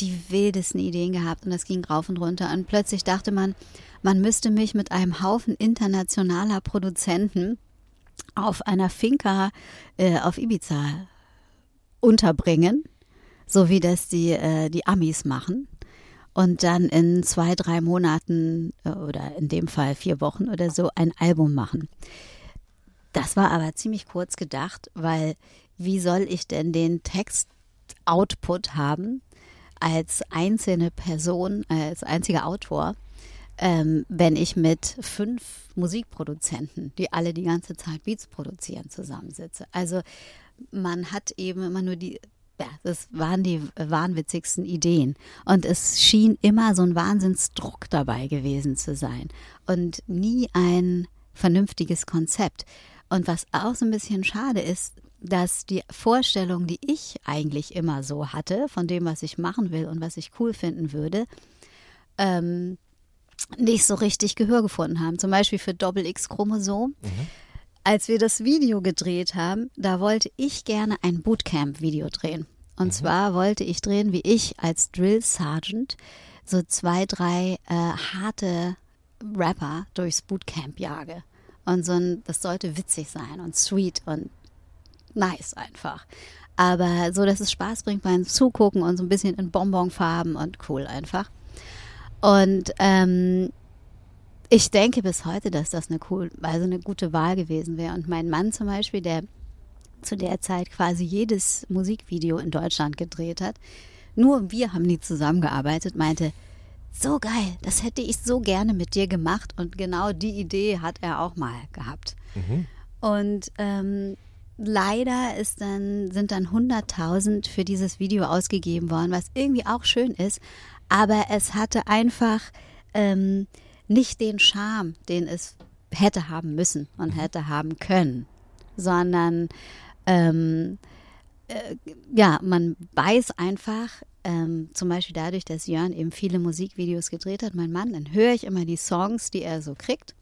die wildesten Ideen gehabt und das ging rauf und runter. Und plötzlich dachte man, man müsste mich mit einem Haufen internationaler Produzenten auf einer Finca äh, auf Ibiza unterbringen, so wie das die, äh, die Amis machen. Und dann in zwei, drei Monaten äh, oder in dem Fall vier Wochen oder so ein Album machen. Das war aber ziemlich kurz gedacht, weil wie soll ich denn den Text-Output haben als einzelne Person, als einziger Autor, ähm, wenn ich mit fünf Musikproduzenten, die alle die ganze Zeit Beats produzieren, zusammensitze. Also man hat eben immer nur die, ja, das waren die wahnwitzigsten Ideen. Und es schien immer so ein Wahnsinnsdruck dabei gewesen zu sein. Und nie ein vernünftiges Konzept. Und was auch so ein bisschen schade ist, dass die Vorstellung, die ich eigentlich immer so hatte, von dem, was ich machen will und was ich cool finden würde, ähm, nicht so richtig Gehör gefunden haben. Zum Beispiel für Doppel X Chromosom. Als wir das Video gedreht haben, da wollte ich gerne ein Bootcamp-Video drehen. Und zwar wollte ich drehen, wie ich als Drill Sergeant so zwei, drei äh, harte Rapper durchs Bootcamp jage. Und so ein, das sollte witzig sein und sweet und nice einfach. Aber so, dass es Spaß bringt beim Zugucken und so ein bisschen in Bonbonfarben und cool einfach. Und ähm, ich denke bis heute, dass das eine cool, also eine gute Wahl gewesen wäre. Und mein Mann zum Beispiel, der zu der Zeit quasi jedes Musikvideo in Deutschland gedreht hat, nur wir haben nie zusammengearbeitet, meinte, so geil, das hätte ich so gerne mit dir gemacht. Und genau die Idee hat er auch mal gehabt. Und ähm, leider ist dann, sind dann 100.000 für dieses Video ausgegeben worden, was irgendwie auch schön ist. Aber es hatte einfach ähm, nicht den Charme, den es hätte haben müssen und hätte haben können, sondern ähm, äh, ja, man weiß einfach, ähm, zum Beispiel dadurch, dass Jörn eben viele Musikvideos gedreht hat, mein Mann, dann höre ich immer die Songs, die er so kriegt.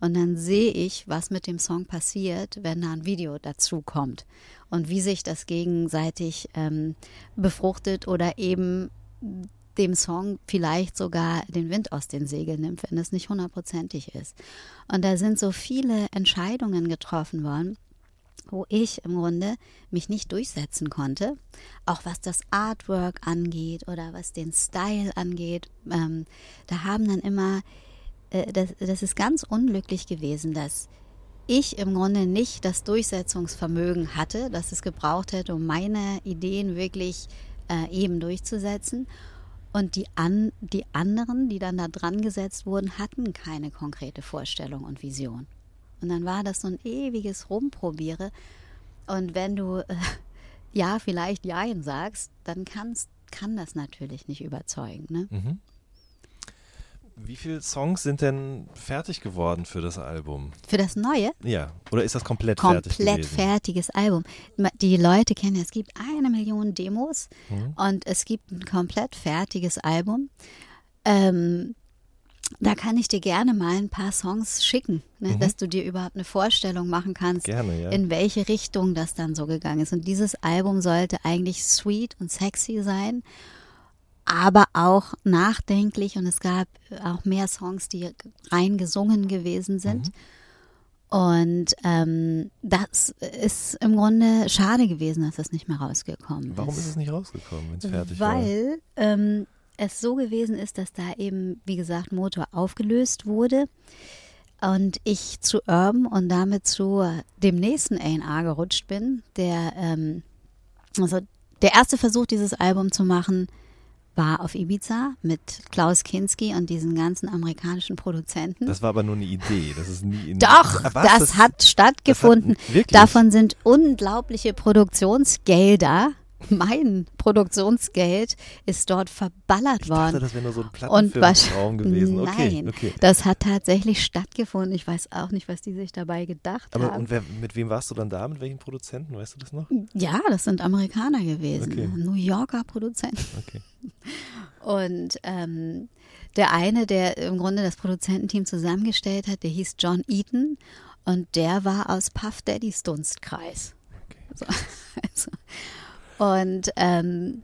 Und dann sehe ich, was mit dem Song passiert, wenn da ein Video dazu kommt. Und wie sich das gegenseitig ähm, befruchtet oder eben dem Song vielleicht sogar den Wind aus den Segeln nimmt, wenn es nicht hundertprozentig ist. Und da sind so viele Entscheidungen getroffen worden, wo ich im Grunde mich nicht durchsetzen konnte, auch was das Artwork angeht oder was den Style angeht. Ähm, da haben dann immer, äh, das, das ist ganz unglücklich gewesen, dass ich im Grunde nicht das Durchsetzungsvermögen hatte, das es gebraucht hätte, um meine Ideen wirklich äh, eben durchzusetzen. Und die, an, die anderen, die dann da dran gesetzt wurden, hatten keine konkrete Vorstellung und Vision. Und dann war das so ein ewiges Rumprobiere. Und wenn du äh, ja vielleicht Jein sagst, dann kannst, kann das natürlich nicht überzeugen. Ne? Wie viele Songs sind denn fertig geworden für das Album? Für das Neue, Ja, oder ist das komplett, fertig komplett fertiges Album. Die Leute kennen, ja, es gibt eine Million Demos und es gibt ein komplett fertiges Album. Ähm, da kann ich dir gerne mal ein paar Songs schicken, ne, dass du dir überhaupt eine Vorstellung machen kannst, Gerne, ja. in welche Richtung das dann so gegangen ist. Und dieses Album sollte eigentlich sweet und sexy sein, aber auch nachdenklich. Und es gab auch mehr Songs, die rein gesungen gewesen sind. Und ähm, das ist im Grunde schade gewesen, dass das nicht mehr rausgekommen Warum ist. ist es nicht rausgekommen, wenn es fertig war? Weil ähm, es so gewesen ist, dass da eben, wie gesagt, Motor aufgelöst wurde und ich zu Urban und damit zu dem nächsten A&R gerutscht bin, der, ähm, also der erste Versuch, dieses Album zu machen, war auf Ibiza mit Klaus Kinski und diesen ganzen amerikanischen Produzenten. Das war aber nur eine Idee. Das ist nie in Doch, Ah, was? das, hat stattgefunden. das hat- wirklich? Davon sind unglaubliche Produktionsgelder. Mein Produktionsgeld ist dort verballert Ich worden. dachte, das wäre nur so ein Und Plattenfilmtraum gewesen. Okay, Nein, okay. das hat tatsächlich stattgefunden. Ich weiß auch nicht, was die sich dabei gedacht Aber haben. und wer, mit wem warst du dann da? Mit welchen Produzenten? Weißt du das noch? ja, das sind Amerikaner gewesen, Okay. New Yorker Produzenten. Okay. Und ähm, der eine, der im Grunde das Produzententeam zusammengestellt hat, der hieß John Eaton und der war aus Puff Daddys Dunstkreis. So, also, und ähm,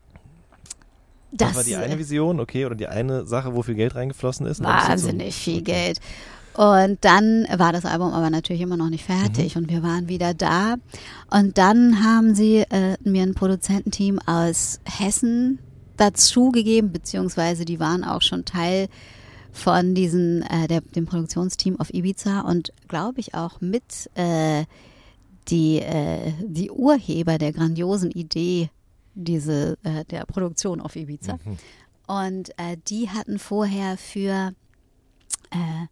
Das, das, war die eine Vision, okay, oder die eine Sache, wo viel Geld reingeflossen ist? Wahnsinnig zum- viel okay. Geld. Und dann war das Album aber natürlich immer noch nicht Mhm. fertig und wir waren wieder da. Und dann haben sie äh, mir ein Produzententeam aus Hessen dazugegeben, beziehungsweise die waren auch schon Teil von diesen, äh, der, dem Produktionsteam auf Ibiza und glaube ich auch mit äh, die, äh, die Urheber der grandiosen Idee diese, äh, der Produktion auf Ibiza. Mhm. Und äh, die hatten vorher für, äh,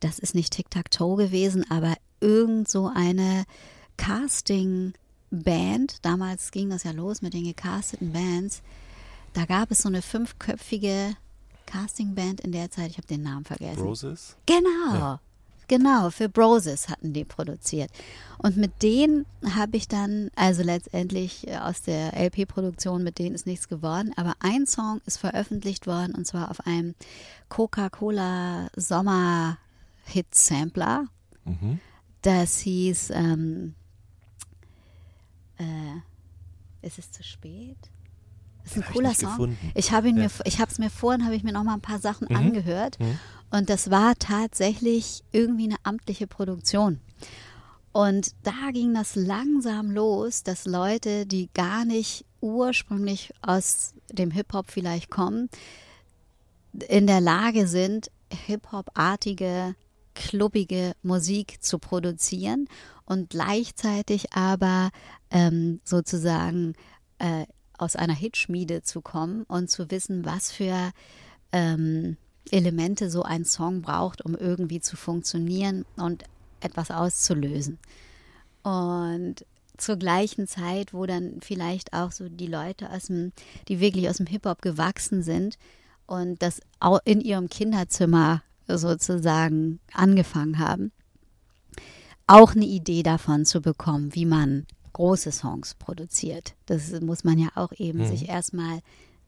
das ist nicht Tic-Tac-Toe gewesen, aber irgend so eine Casting-Band, damals ging das ja los mit den gecasteten Bands, da gab es so eine fünfköpfige Casting-Band in der Zeit, ich habe den Namen vergessen. Roses? Genau. Ja. Genau, für Broses hatten die produziert. Und mit denen habe ich dann, also letztendlich äh, aus der LP-Produktion, mit denen ist nichts geworden, aber ein Song ist veröffentlicht worden und zwar auf einem Coca-Cola Sommer-Hit-Sampler. Mhm. Das hieß, ähm, äh, Ist es zu spät? Ist ein Hab ich cooler nicht Song. gefunden. Ich habe ihn Ja. mir, ich habe es mir vorhin, habe ich mir noch mal ein paar Sachen Mhm. angehört Mhm. und das war tatsächlich irgendwie eine amtliche Produktion. Und da ging das langsam los, dass Leute, die gar nicht ursprünglich aus dem Hip-Hop vielleicht kommen, in der Lage sind, Hip-Hop-artige, klubbige Musik zu produzieren und gleichzeitig aber ähm, sozusagen äh, aus einer Hitschmiede zu kommen und zu wissen, was für ähm, Elemente so ein Song braucht, um irgendwie zu funktionieren und etwas auszulösen. Und zur gleichen Zeit, wo dann vielleicht auch so die Leute aus dem, die wirklich aus dem Hip-Hop gewachsen sind und das au- in ihrem Kinderzimmer sozusagen angefangen haben, auch eine Idee davon zu bekommen, wie man große Songs produziert. Das muss man ja auch eben Mhm. sich erstmal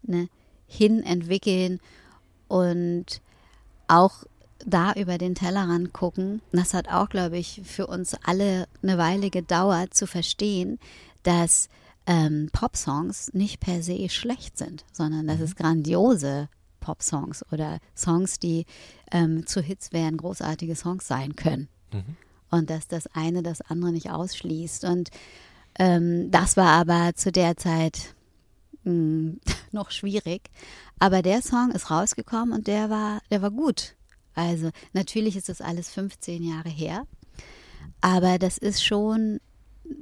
ne, hin entwickeln und auch da über den Tellerrand gucken. Das hat auch, glaube ich, für uns alle eine Weile gedauert zu verstehen, dass ähm, Popsongs nicht per se schlecht sind, sondern dass es grandiose Popsongs oder Songs, die ähm, zu Hits werden, großartige Songs sein können. Mhm. Und dass das eine das andere nicht ausschließt. Und ähm, das war aber zu der Zeit mh, noch schwierig. Aber der Song ist rausgekommen und der war, der war gut. Also natürlich ist das alles 15 Jahre her, aber das ist schon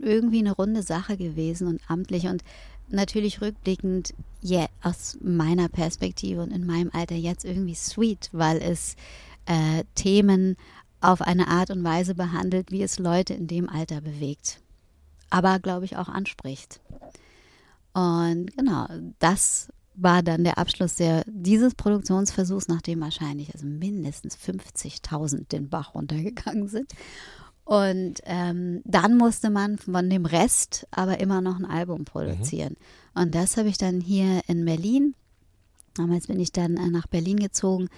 irgendwie eine runde Sache gewesen und amtlich und natürlich rückblickend ja, aus meiner Perspektive und in meinem Alter jetzt irgendwie sweet, weil es äh, Themen auf eine Art und Weise behandelt, wie es Leute in dem Alter bewegt, aber glaube ich auch anspricht. Und genau, das war dann der Abschluss der, dieses Produktionsversuchs, nachdem wahrscheinlich also mindestens 50.000 den Bach runtergegangen sind. Und ähm, dann musste man von dem Rest aber immer noch ein Album produzieren. Und das habe ich dann hier in Berlin, damals bin ich dann äh, nach Berlin gezogen,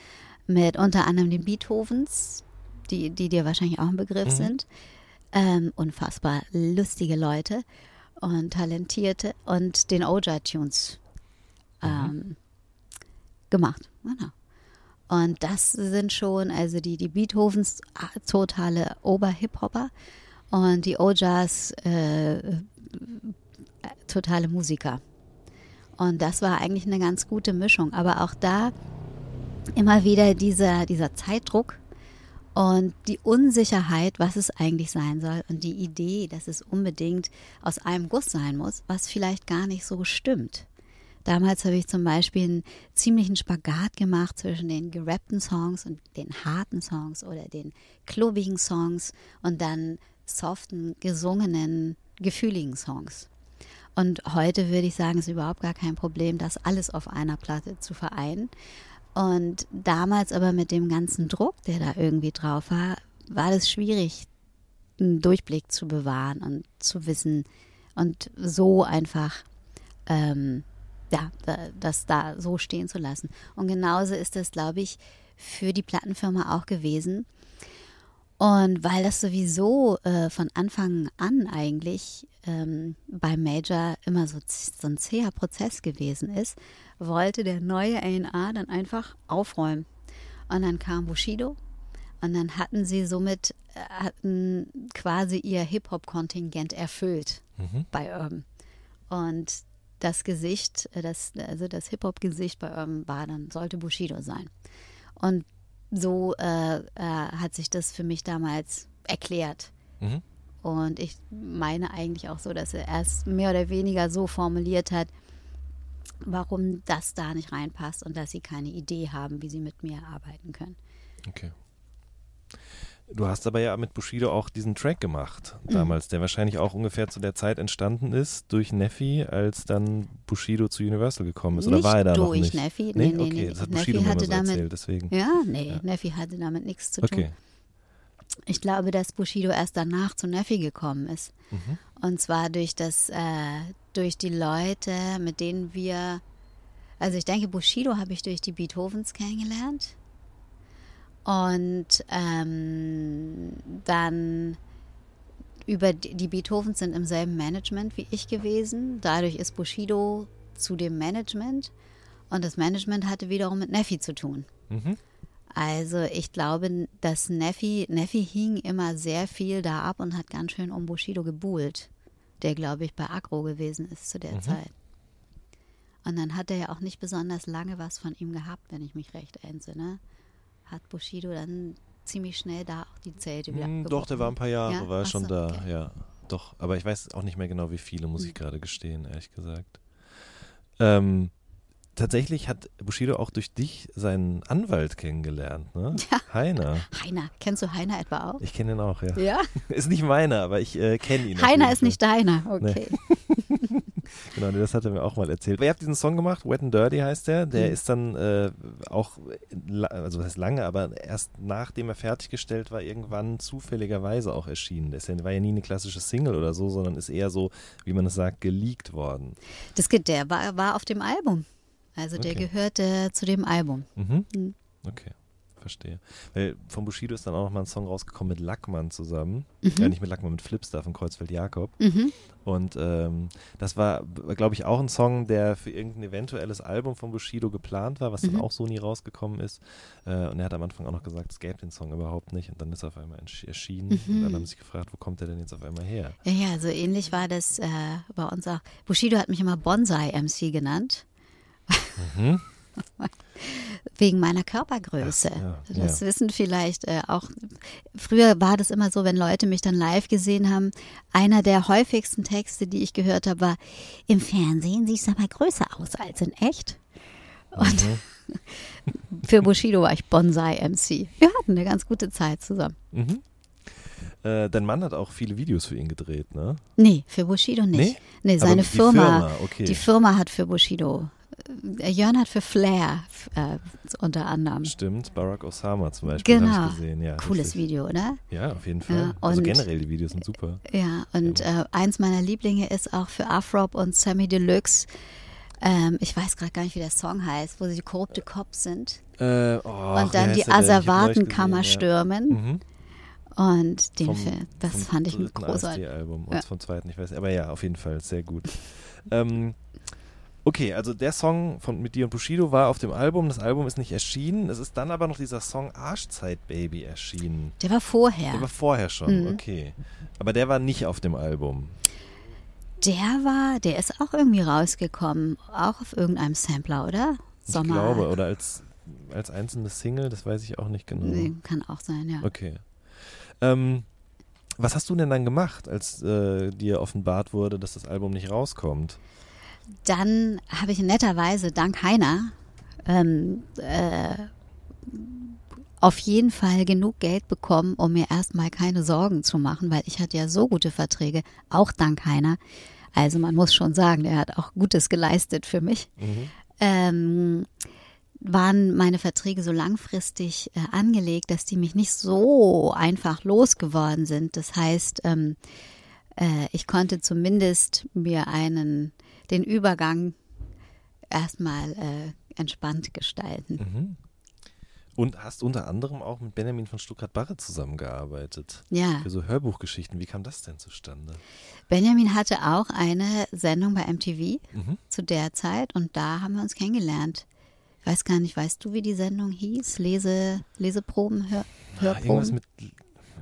mit unter anderem den Beethovens, die, die dir wahrscheinlich auch ein Begriff Mhm. sind. Ähm, unfassbar lustige Leute und talentierte und den Oja-Tunes ähm, gemacht. Genau. Und das sind schon, also die, die Beethovens ah, totale Ober-Hip-Hopper und die Ojas äh, totale Musiker. Und das war eigentlich eine ganz gute Mischung. Aber auch da immer wieder dieser, dieser Zeitdruck und die Unsicherheit, was es eigentlich sein soll und die Idee, dass es unbedingt aus einem Guss sein muss, was vielleicht gar nicht so stimmt. Damals habe ich zum Beispiel einen ziemlichen Spagat gemacht zwischen den gerappten Songs und den harten Songs oder den klubbigen Songs und dann soften, gesungenen, gefühligen Songs. Und heute würde ich sagen, ist überhaupt gar kein Problem, das alles auf einer Platte zu vereinen. Und damals aber mit dem ganzen Druck, der da irgendwie drauf war, war das schwierig, einen Durchblick zu bewahren und zu wissen und so einfach ähm, ja, da- das da so stehen zu lassen. Und genauso ist das, glaube ich, für die Plattenfirma auch gewesen. Und weil das sowieso äh, von Anfang an eigentlich ähm, beim Major immer so, so ein zäher Prozess gewesen ist, wollte der neue A&R dann einfach aufräumen. Und dann kam Bushido und dann hatten sie somit äh, hatten quasi ihr Hip-Hop-Kontingent erfüllt Mhm. bei Urban. Und das Gesicht, äh, das, also das Hip-Hop-Gesicht bei Urban war dann, sollte Bushido sein. Und so äh, äh, hat sich das für mich damals erklärt. Mhm. Und ich meine eigentlich auch so, dass er erst mehr oder weniger so formuliert hat, warum das da nicht reinpasst und dass sie keine Idee haben, wie sie mit mir arbeiten können. Okay. Du hast aber ja mit Bushido auch diesen Track gemacht Mhm. damals, der wahrscheinlich auch ungefähr zu der Zeit entstanden ist durch Neffi, als dann Bushido zu Universal gekommen ist. Oder nicht war er da noch durch nicht? Neffi. Nee, Nee, nee, okay, nee. das hat Neffi Bushido mir hatte so damit- erzählt, deswegen. Ja, nee, Ja. Neffi hatte damit nichts zu tun. Okay. Ich glaube, dass Bushido erst danach zu Neffi gekommen ist. Mhm. Und zwar durch das, äh, durch die Leute, mit denen wir, also ich denke, Bushido habe ich durch die Beethovens kennengelernt. Und ähm, dann über die die Beethovens sind im selben Management wie ich gewesen. Dadurch ist Bushido zu dem Management und das Management hatte wiederum mit Neffi zu tun. Mhm. Also ich glaube, dass Neffi, Neffi hing immer sehr viel da ab und hat ganz schön um Bushido gebuhlt, der glaube ich bei Agro gewesen ist zu der Mhm. Zeit. Und dann hat er ja auch nicht besonders lange was von ihm gehabt, wenn ich mich recht entsinne. Hat Bushido dann ziemlich schnell da auch die Zelte wieder Hm. Doch, der war ein paar Jahre, Ja? war Ach schon so, da, okay. Hm. ja. Doch, aber ich weiß auch nicht mehr genau, wie viele, muss ich gerade gestehen, ehrlich gesagt. Ähm, tatsächlich hat Bushido auch durch dich seinen Anwalt kennengelernt, ne? Ja. Heiner. Heiner, kennst du Heiner etwa auch? Ich kenne ihn auch, ja. Ja. Ist nicht meiner, aber ich äh, kenne ihn. Heiner ist Fall. nicht deiner, okay. Genau, das hat er mir auch mal erzählt. Ihr habt diesen Song gemacht, Wet and Dirty heißt der. Der Mhm. ist dann äh, auch, also was heißt lange, aber erst nachdem er fertiggestellt war, irgendwann zufälligerweise auch erschienen. Das war ja nie eine klassische Single oder so, sondern ist eher so, wie man es sagt, geleakt worden. Das, ge- der war, war auf dem Album. Also der Okay. gehörte zu dem Album. Mhm. Mhm. Okay, verstehe. Weil von Bushido ist dann auch noch mal ein Song rausgekommen mit Lackmann zusammen. Mhm. Ja, nicht mit Lackmann, mit Flipstar von Kreuzfeld Jakob. Mhm. Und ähm, das war, glaube ich, auch ein Song, der für irgendein eventuelles Album von Bushido geplant war, was dann Mhm. auch so nie rausgekommen ist. Äh, und er hat am Anfang auch noch gesagt, es gäbe den Song überhaupt nicht. Und dann ist er auf einmal erschienen. Mhm. Und dann haben sie sich gefragt, wo kommt der denn jetzt auf einmal her? Ja, ja, so ähnlich war das äh, bei uns auch. Bushido hat mich immer Bonsai-MC genannt. Mhm. Wegen meiner Körpergröße. Ach, ja, das ja. wissen vielleicht äh, auch. Früher war das immer so, wenn Leute mich dann live gesehen haben. Einer der häufigsten Texte, die ich gehört habe, war: Im Fernsehen siehst du aber größer aus als in echt. Und Mhm. für Bushido war ich Bonsai-MC. Wir hatten eine ganz gute Zeit zusammen. Mhm. Äh, dein Mann hat auch viele Videos für ihn gedreht, ne? Nee, für Bushido nicht. Nee? Nee, seine die Firma. Firma, okay. Die Firma hat für Bushido. Äh, Jörn hat für Flair äh, unter anderem. Stimmt, Barack Osama zum Beispiel Genau. habe ich gesehen. Ja, Cooles richtig. Video, oder? Ja, auf jeden Fall. Ja, also generell, die Videos sind super. Ja, und äh, eins meiner Lieblinge ist auch für Afrop und Sammy Deluxe. Ähm, ich weiß gerade gar nicht, wie der Song heißt, wo sie die korrupte Cops sind Äh, oh, und dann die Asservatenkammer stürmen. Ja. Mhm. Und den Vom- Film, das fand ich dritten großartig. Und Ja. vom zweiten, ich weiß. Aber ja, auf jeden Fall, sehr gut. ähm, okay, also der Song von, mit dir und Bushido war auf dem Album. Das Album ist nicht erschienen. Es ist dann aber noch dieser Song Arschzeit Baby erschienen. Der war vorher. Der war vorher schon, Mhm. okay. Aber der war nicht auf dem Album. Der war, der ist auch irgendwie rausgekommen, auch auf irgendeinem Sampler, oder? Ich glaube, oder als, als einzelne Single, das weiß ich auch nicht genau. Nee, kann auch sein, ja. Okay. Ähm, was hast du denn dann gemacht, als äh, dir offenbart wurde, dass das Album nicht rauskommt? Dann habe ich netterweise dank Heiner ähm, äh, auf jeden Fall genug Geld bekommen, um mir erstmal keine Sorgen zu machen, weil ich hatte ja so gute Verträge, auch dank Heiner. Also man muss schon sagen, der hat auch Gutes geleistet für mich. Mhm. Ähm, waren meine Verträge so langfristig äh, angelegt, dass die mich nicht so einfach losgeworden sind. Das heißt, ähm, äh, ich konnte zumindest mir einen den Übergang erstmal äh, entspannt gestalten. Mhm. Und hast unter anderem auch mit Benjamin von Stuttgart-Barre zusammengearbeitet. Ja, Für so Hörbuchgeschichten. Wie kam das denn zustande? Benjamin hatte auch eine Sendung bei MTV Mhm. zu der Zeit und da haben wir uns kennengelernt. Ich weiß gar nicht, weißt du, wie die Sendung hieß? Lese, Leseproben, Hör, Ah, irgendwas Hörproben? mit.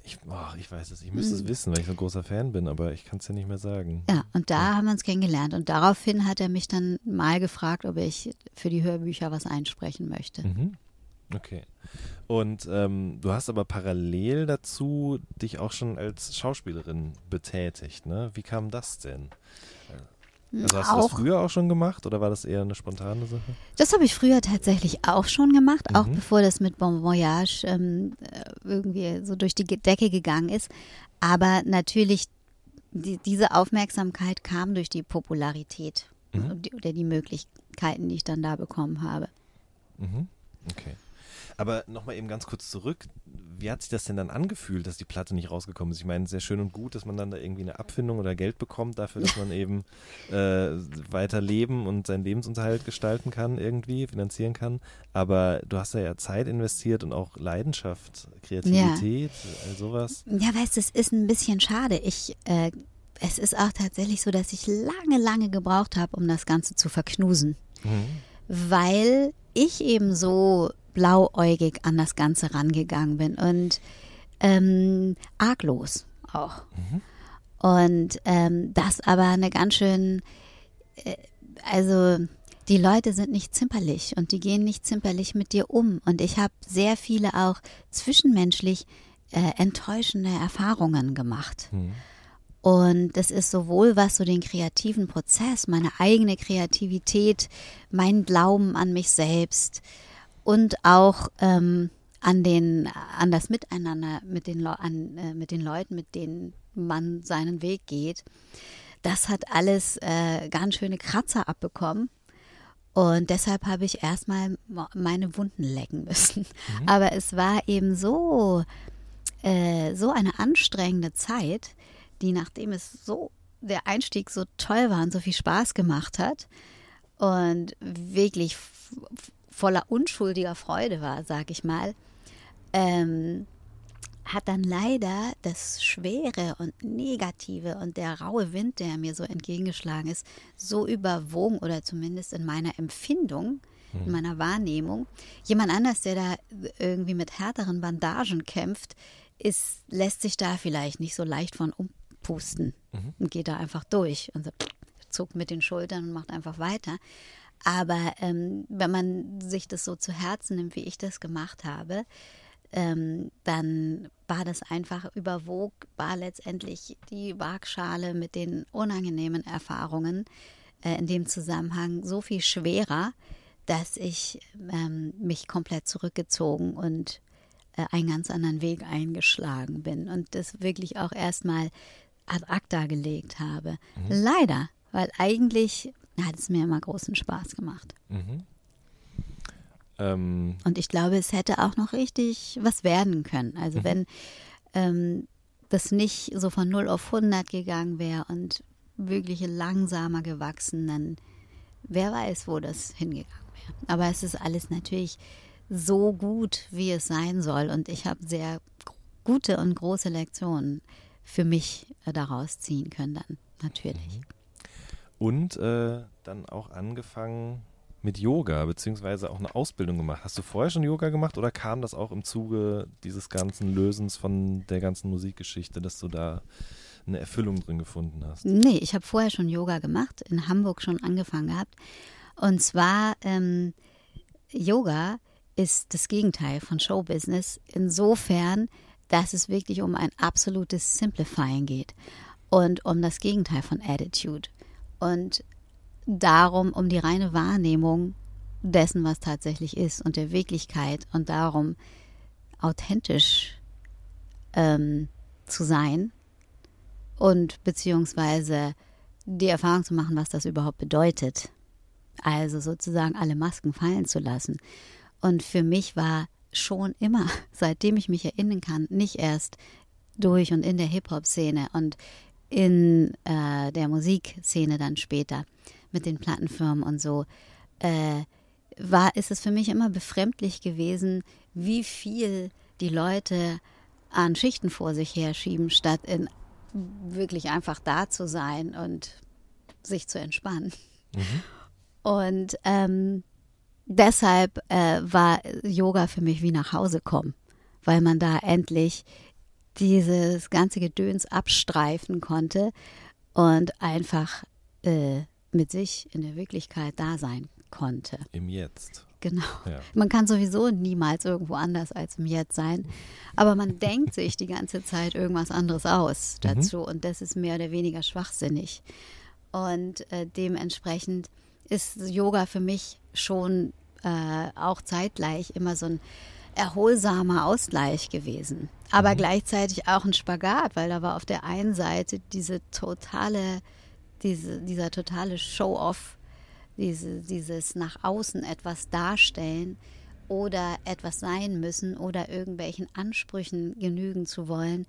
Ich, oh, ich weiß es, ich müsste es wissen, weil ich so ein großer Fan bin, aber ich kann es ja nicht mehr sagen. Ja, und da haben wir uns kennengelernt. Und daraufhin hat er mich dann mal gefragt, ob ich für die Hörbücher was einsprechen möchte. Mhm. Okay. Und ähm, du hast aber parallel dazu dich auch schon als Schauspielerin betätigt, ne? Wie kam das denn? Also hast du das auch, früher auch schon gemacht oder war das eher eine spontane Sache? das habe ich früher tatsächlich auch schon gemacht, auch Mhm. bevor das mit Bon Voyage ähm, äh, irgendwie so durch die Decke gegangen ist. Aber natürlich, die, diese Aufmerksamkeit kam durch die Popularität Mhm. oder die Möglichkeiten, die ich dann da bekommen habe. Mhm. Okay. Aber nochmal eben ganz kurz zurück. Wie hat sich das denn dann angefühlt, dass die Platte nicht rausgekommen ist? Ich meine, sehr schön und gut, dass man dann da irgendwie eine Abfindung oder Geld bekommt dafür, dass man eben äh, weiter leben und seinen Lebensunterhalt gestalten kann, irgendwie finanzieren kann. Aber du hast da ja Zeit investiert und auch Leidenschaft, Kreativität, ja. all sowas. Ja, weißt du, es ist ein bisschen schade. Ich äh, es ist auch tatsächlich so, dass ich lange, lange gebraucht habe, um das Ganze zu verknusen. Mhm. Weil ich eben so blauäugig an das Ganze rangegangen bin und ähm, arglos auch. Mhm. Und ähm, das aber eine ganz schön, äh, also die Leute sind nicht zimperlich und die gehen nicht zimperlich mit dir um. Und ich habe sehr viele auch zwischenmenschlich äh, enttäuschende Erfahrungen gemacht. Mhm. Und das ist sowohl was so den kreativen Prozess, meine eigene Kreativität, mein Glauben an mich selbst und auch ähm, an den an das Miteinander mit den an, äh, mit den Leuten, mit denen man seinen Weg geht. Das hat alles äh, ganz schöne Kratzer abbekommen. Und deshalb habe ich erstmal meine Wunden lecken müssen. Mhm. Aber es war eben so, äh, so eine anstrengende Zeit, die, nachdem es so der Einstieg so toll war und so viel Spaß gemacht hat und wirklich voller unschuldiger Freude war, sag ich mal, ähm, hat dann leider das Schwere und Negative und der raue Wind, der mir so entgegengeschlagen ist, so überwogen oder zumindest in meiner Empfindung, in hm. meiner Wahrnehmung. Jemand anders, der da irgendwie mit härteren Bandagen kämpft, ist, lässt sich da vielleicht nicht so leicht von um, pusten mhm. und geht da einfach durch und so, zuckt mit den Schultern und macht einfach weiter. Aber ähm, wenn man sich das so zu Herzen nimmt, wie ich das gemacht habe, ähm, dann war das einfach überwog, war letztendlich die Waagschale mit den unangenehmen Erfahrungen äh, in dem Zusammenhang so viel schwerer, dass ich ähm, mich komplett zurückgezogen und äh, einen ganz anderen Weg eingeschlagen bin und das wirklich auch erstmal ad acta gelegt habe. Mhm. Leider, weil eigentlich hat es mir immer großen Spaß gemacht. Mhm. Ähm. Und ich glaube, es hätte auch noch richtig was werden können. Also mhm. wenn ähm, das nicht so von 0 auf 100 gegangen wäre und wirklich langsamer gewachsen, dann wer weiß, wo das hingegangen wäre. Aber es ist alles natürlich so gut, wie es sein soll. Und ich habe sehr gute und große Lektionen für mich äh, daraus ziehen können dann, natürlich. Mhm. Und äh, dann auch angefangen mit Yoga, beziehungsweise auch eine Ausbildung gemacht. Hast du vorher schon Yoga gemacht oder kam das auch im Zuge dieses ganzen Lösens von der ganzen Musikgeschichte, dass du da eine Erfüllung drin gefunden hast? Nee, ich habe vorher schon Yoga gemacht, in Hamburg schon angefangen gehabt. Und zwar ähm, Yoga ist das Gegenteil von Showbusiness. Insofern, dass es wirklich um ein absolutes Simplifying geht und um das Gegenteil von Attitude und darum um die reine Wahrnehmung dessen, was tatsächlich ist und der Wirklichkeit und darum authentisch ähm, zu sein und beziehungsweise die Erfahrung zu machen, was das überhaupt bedeutet. Also sozusagen alle Masken fallen zu lassen. Und für mich war schon immer, seitdem ich mich erinnern kann, nicht erst durch und in der Hip-Hop-Szene und in äh, der Musikszene dann später mit den Plattenfirmen und so, äh, war, ist es für mich immer befremdlich gewesen, wie viel die Leute an Schichten vor sich herschieben, statt in wirklich einfach da zu sein und sich zu entspannen. Mhm. Und ähm, deshalb äh, war Yoga für mich wie nach Hause kommen, weil man da endlich dieses ganze Gedöns abstreifen konnte und einfach äh, mit sich in der Wirklichkeit da sein konnte. Im Jetzt. Genau. Ja. Man kann sowieso niemals irgendwo anders als im Jetzt sein. Aber man denkt sich die ganze Zeit irgendwas anderes aus mhm. dazu. Mhm. Und das ist mehr oder weniger schwachsinnig. Und äh, dementsprechend ist Yoga für mich schon äh, auch zeitgleich immer so ein erholsamer Ausgleich gewesen. Aber mhm. gleichzeitig auch ein Spagat, weil da war auf der einen Seite diese totale, diese, dieser totale Show-off, diese, dieses nach außen etwas darstellen oder etwas sein müssen oder irgendwelchen Ansprüchen genügen zu wollen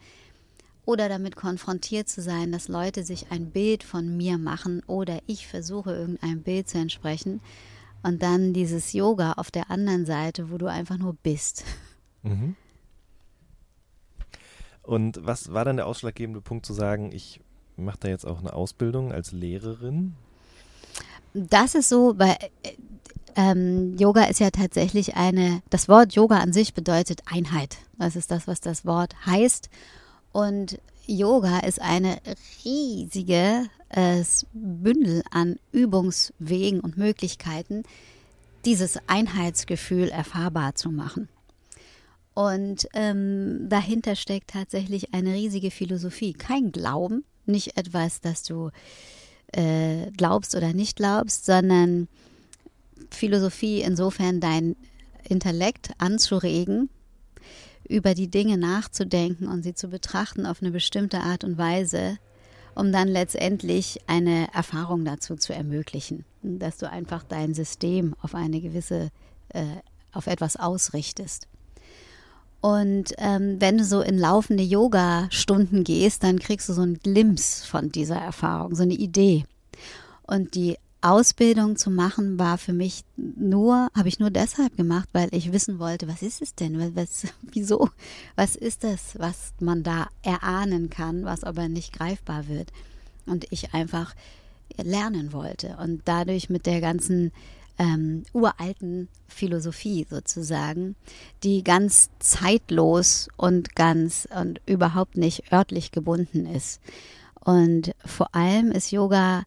oder damit konfrontiert zu sein, dass Leute sich ein Bild von mir machen oder ich versuche irgendeinem Bild zu entsprechen und dann dieses Yoga auf der anderen Seite, wo du einfach nur bist. Mhm. Und was war dann der ausschlaggebende Punkt zu sagen, ich mache da jetzt auch eine Ausbildung als Lehrerin? Das ist so, weil äh, ähm, Yoga ist ja tatsächlich eine, das Wort Yoga an sich bedeutet Einheit. Das ist das, was das Wort heißt. Und Yoga ist eine riesige äh, Bündel an Übungswegen und Möglichkeiten, dieses Einheitsgefühl erfahrbar zu machen. Und ähm, dahinter steckt tatsächlich eine riesige Philosophie. Kein Glauben, nicht etwas, das du äh, glaubst oder nicht glaubst, sondern Philosophie insofern dein Intellekt anzuregen, über die Dinge nachzudenken und sie zu betrachten auf eine bestimmte Art und Weise, um dann letztendlich eine Erfahrung dazu zu ermöglichen, dass du einfach dein System auf eine gewisse, äh, auf etwas ausrichtest. Und ähm, wenn du so in laufende Yoga-Stunden gehst, dann kriegst du so einen Glimpse von dieser Erfahrung, so eine Idee. Und die Ausbildung zu machen war für mich nur, habe ich nur deshalb gemacht, weil ich wissen wollte, was ist es denn? Was, wieso? Was ist das, was man da erahnen kann, was aber nicht greifbar wird? Und ich einfach lernen wollte und dadurch mit der ganzen ähm, uralten Philosophie sozusagen, die ganz zeitlos und ganz und überhaupt nicht örtlich gebunden ist. Und vor allem ist Yoga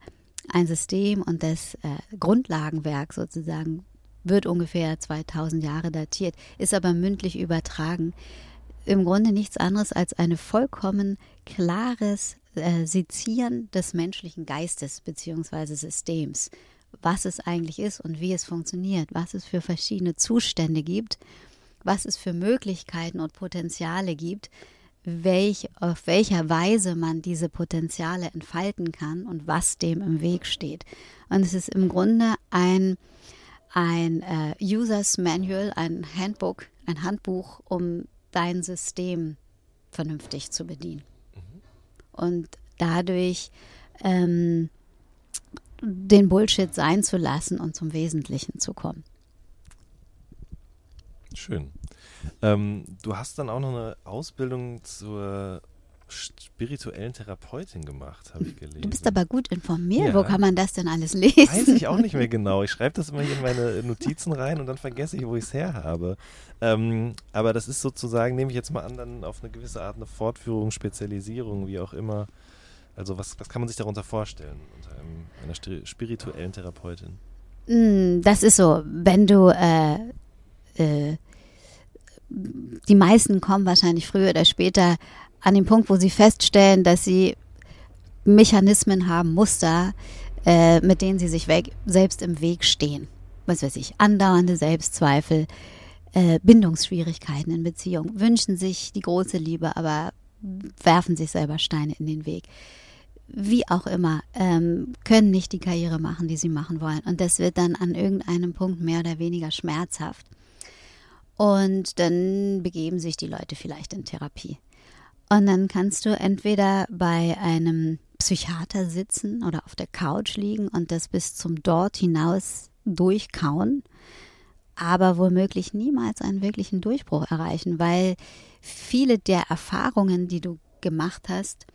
ein System und das äh, Grundlagenwerk sozusagen wird ungefähr 2000 Jahre datiert, ist aber mündlich übertragen. Im Grunde nichts anderes als ein vollkommen klares äh, Sezieren des menschlichen Geistes bzw. Systems was es eigentlich ist und wie es funktioniert, was es für verschiedene Zustände gibt, was es für Möglichkeiten und Potenziale gibt, welch, auf welcher Weise man diese Potenziale entfalten kann und was dem im Weg steht. Und es ist im Grunde ein, ein äh, Users Manual, ein Handbook, ein Handbuch, um dein System vernünftig zu bedienen. Mhm. Und dadurch ähm, den Bullshit sein zu lassen und zum Wesentlichen zu kommen. Schön. Ähm, du hast dann auch noch eine Ausbildung zur spirituellen Therapeutin gemacht, habe ich gelesen. Du bist aber gut informiert. Ja. Wo kann man das denn alles lesen? Weiß ich auch nicht mehr genau. Ich schreibe das immer hier in meine Notizen rein und dann vergesse ich, wo ich es her habe. Ähm, aber das ist sozusagen, nehme ich jetzt mal an, dann auf eine gewisse Art eine Fortführung, Spezialisierung, wie auch immer. Also was, was kann man sich darunter vorstellen unter einem, einer spirituellen Therapeutin? Mm, das ist so, wenn du äh, äh, die meisten kommen wahrscheinlich früher oder später an den Punkt, wo sie feststellen, dass sie Mechanismen haben, Muster, äh, mit denen sie sich weg, selbst im Weg stehen. Was weiß ich, andauernde Selbstzweifel, äh, Bindungsschwierigkeiten in Beziehungen, wünschen sich die große Liebe, aber werfen sich selber Steine in den Weg wie auch immer, ähm, können nicht die Karriere machen, die sie machen wollen. Und das wird dann an irgendeinem Punkt mehr oder weniger schmerzhaft. Und dann begeben sich die Leute vielleicht in Therapie. Und dann kannst du entweder bei einem Psychiater sitzen oder auf der Couch liegen und das bis zum dort hinaus durchkauen, aber womöglich niemals einen wirklichen Durchbruch erreichen, weil viele der Erfahrungen, die du gemacht hast,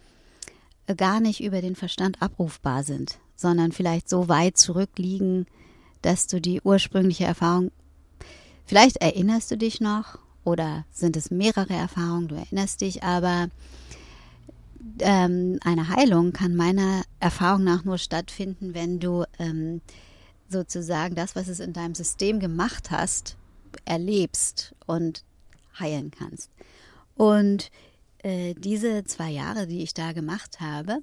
gar nicht über den Verstand abrufbar sind, sondern vielleicht so weit zurückliegen, dass du die ursprüngliche Erfahrung, vielleicht erinnerst du dich noch oder sind es mehrere Erfahrungen, du erinnerst dich, aber ähm, eine Heilung kann meiner Erfahrung nach nur stattfinden, wenn du ähm, sozusagen das, was es in deinem System gemacht hast, erlebst und heilen kannst. Und äh, diese zwei Jahre, die ich da gemacht habe,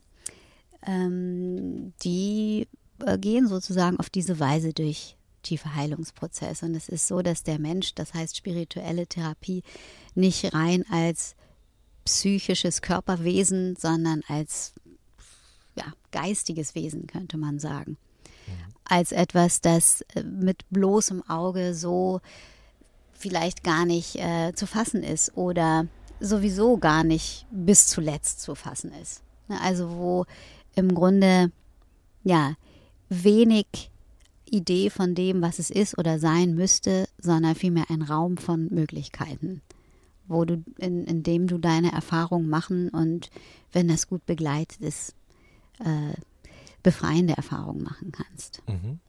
ähm, die äh, gehen sozusagen auf diese Weise durch tiefe Heilungsprozesse. Und es ist so, dass der Mensch, das heißt spirituelle Therapie, nicht rein als psychisches Körperwesen, sondern als ja, geistiges Wesen, könnte man sagen. Mhm. Als etwas, das äh, mit bloßem Auge so vielleicht gar nicht äh, zu fassen ist oder sowieso gar nicht bis zuletzt zu fassen ist. Ne, also wo im Grunde ja wenig Idee von dem, was es ist oder sein müsste, sondern vielmehr ein Raum von Möglichkeiten, wo du, in, in dem du deine Erfahrungen machen und wenn das gut begleitet ist, äh, befreiende Erfahrungen machen kannst. Mhm.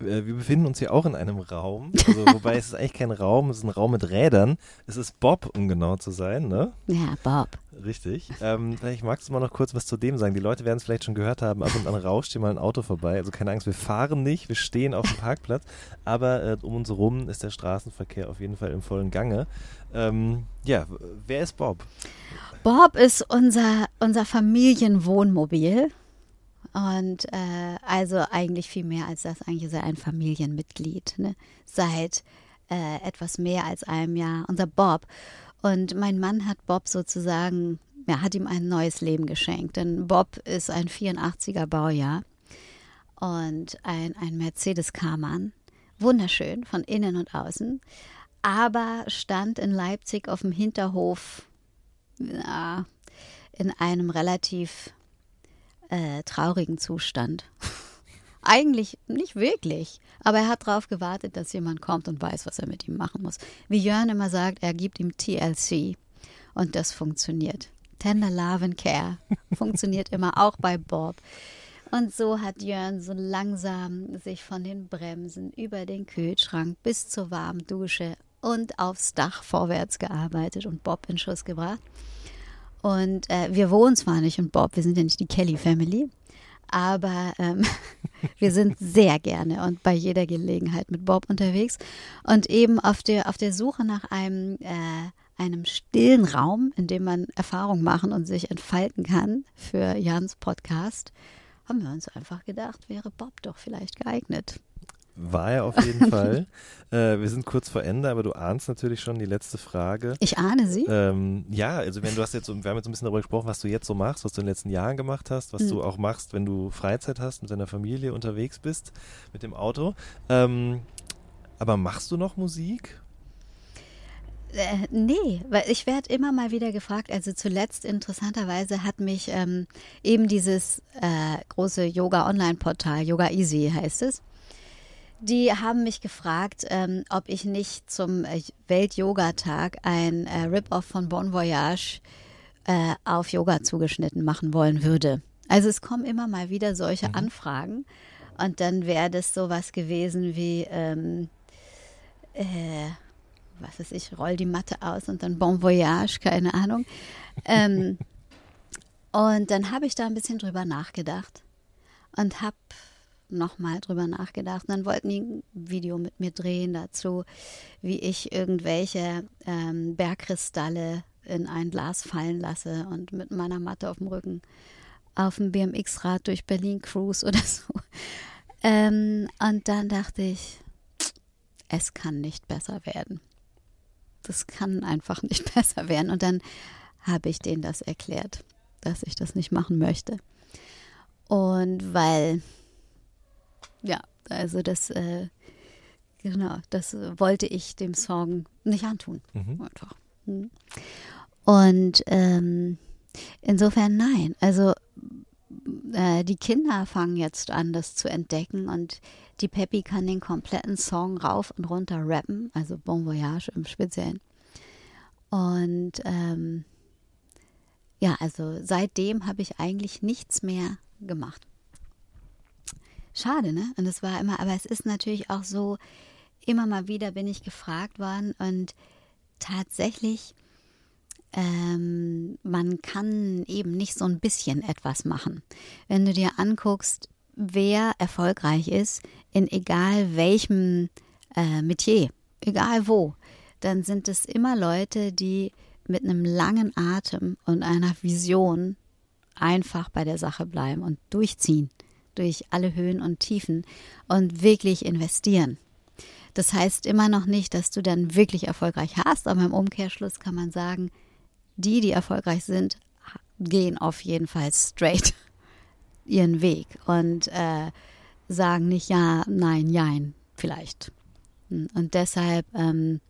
Äh, wir befinden uns hier auch in einem Raum, also, wobei es ist eigentlich kein Raum, es ist ein Raum mit Rädern. Es ist Bob, um genau zu sein, ne? Ja, Bob. Richtig. Ähm, vielleicht magst du mal noch kurz was zu dem sagen. Die Leute werden es vielleicht schon gehört haben, ab und an rauscht hier mal ein Auto vorbei. Also keine Angst, wir fahren nicht, wir stehen auf dem Parkplatz, aber äh, um uns herum ist der Straßenverkehr auf jeden Fall im vollen Gange. Ähm, ja, wer ist Bob? Bob ist unser, unser Familienwohnmobil. Und äh, also eigentlich viel mehr als das. Eigentlich ist er ein Familienmitglied. Ne? Seit äh, etwas mehr als einem Jahr. Unser Bob. Und mein Mann hat Bob sozusagen, ja, hat ihm ein neues Leben geschenkt. Denn Bob ist ein 84er Baujahr und ein, ein Mercedes Karmann. Wunderschön von innen und außen. Aber stand in Leipzig auf dem Hinterhof ja, in einem relativ äh, traurigen Zustand. Eigentlich nicht wirklich, aber er hat darauf gewartet, dass jemand kommt und weiß, was er mit ihm machen muss. Wie Jörn immer sagt, er gibt ihm TLC und das funktioniert. Tender Love and Care funktioniert immer auch bei Bob. Und so hat Jörn so langsam sich von den Bremsen über den Kühlschrank bis zur warmen Dusche und aufs Dach vorwärts gearbeitet und Bob in Schuss gebracht. Und äh, wir wohnen zwar nicht in Bob, wir sind ja nicht die Kelly Family, aber ähm, wir sind sehr gerne und bei jeder Gelegenheit mit Bob unterwegs und eben auf der, auf der Suche nach einem, äh, einem stillen Raum, in dem man Erfahrung machen und sich entfalten kann für Jans Podcast, haben wir uns einfach gedacht, wäre Bob doch vielleicht geeignet. War er auf jeden Fall. Äh, wir sind kurz vor Ende, aber du ahnst natürlich schon die letzte Frage. Ich ahne sie. Ähm, ja, also wenn du hast jetzt, wir haben jetzt ein bisschen darüber gesprochen, was du jetzt so machst, was du in den letzten Jahren gemacht hast, was mhm. du auch machst, wenn du Freizeit hast, mit deiner Familie unterwegs bist, mit dem Auto. Ähm, aber machst du noch Musik? Äh, nee, weil ich werde immer mal wieder gefragt. Also zuletzt interessanterweise hat mich ähm, eben dieses äh, große Yoga-Online-Portal, Yoga Easy heißt es, die haben mich gefragt, ähm, ob ich nicht zum äh, Welt-Yoga-Tag ein äh, Rip-Off von Bon Voyage äh, auf Yoga zugeschnitten machen wollen würde. Also es kommen immer mal wieder solche mhm. Anfragen und dann wäre das sowas gewesen wie, ähm, äh, was weiß ich, roll die Matte aus und dann Bon Voyage, keine Ahnung. ähm, und dann habe ich da ein bisschen drüber nachgedacht und habe nochmal drüber nachgedacht. Und dann wollten die ein Video mit mir drehen dazu, wie ich irgendwelche ähm, Bergkristalle in ein Glas fallen lasse und mit meiner Matte auf dem Rücken auf dem BMX-Rad durch Berlin cruise oder so. Ähm, und dann dachte ich, es kann nicht besser werden. Das kann einfach nicht besser werden. Und dann habe ich denen das erklärt, dass ich das nicht machen möchte. Und weil ja, also das, äh, genau, das wollte ich dem Song nicht antun. Mhm. Einfach. Mhm. Und ähm, insofern nein. Also äh, die Kinder fangen jetzt an, das zu entdecken und die Peppy kann den kompletten Song rauf und runter rappen, also Bon Voyage im Speziellen. Und ähm, ja, also seitdem habe ich eigentlich nichts mehr gemacht. Schade, ne? Und es war immer, aber es ist natürlich auch so, immer mal wieder bin ich gefragt worden und tatsächlich, ähm, man kann eben nicht so ein bisschen etwas machen. Wenn du dir anguckst, wer erfolgreich ist, in egal welchem äh, Metier, egal wo, dann sind es immer Leute, die mit einem langen Atem und einer Vision einfach bei der Sache bleiben und durchziehen durch alle Höhen und Tiefen und wirklich investieren. Das heißt immer noch nicht, dass du dann wirklich erfolgreich hast, aber im Umkehrschluss kann man sagen, die, die erfolgreich sind, gehen auf jeden Fall straight ihren Weg und äh, sagen nicht ja, nein, jein, vielleicht. Und deshalb, ähm,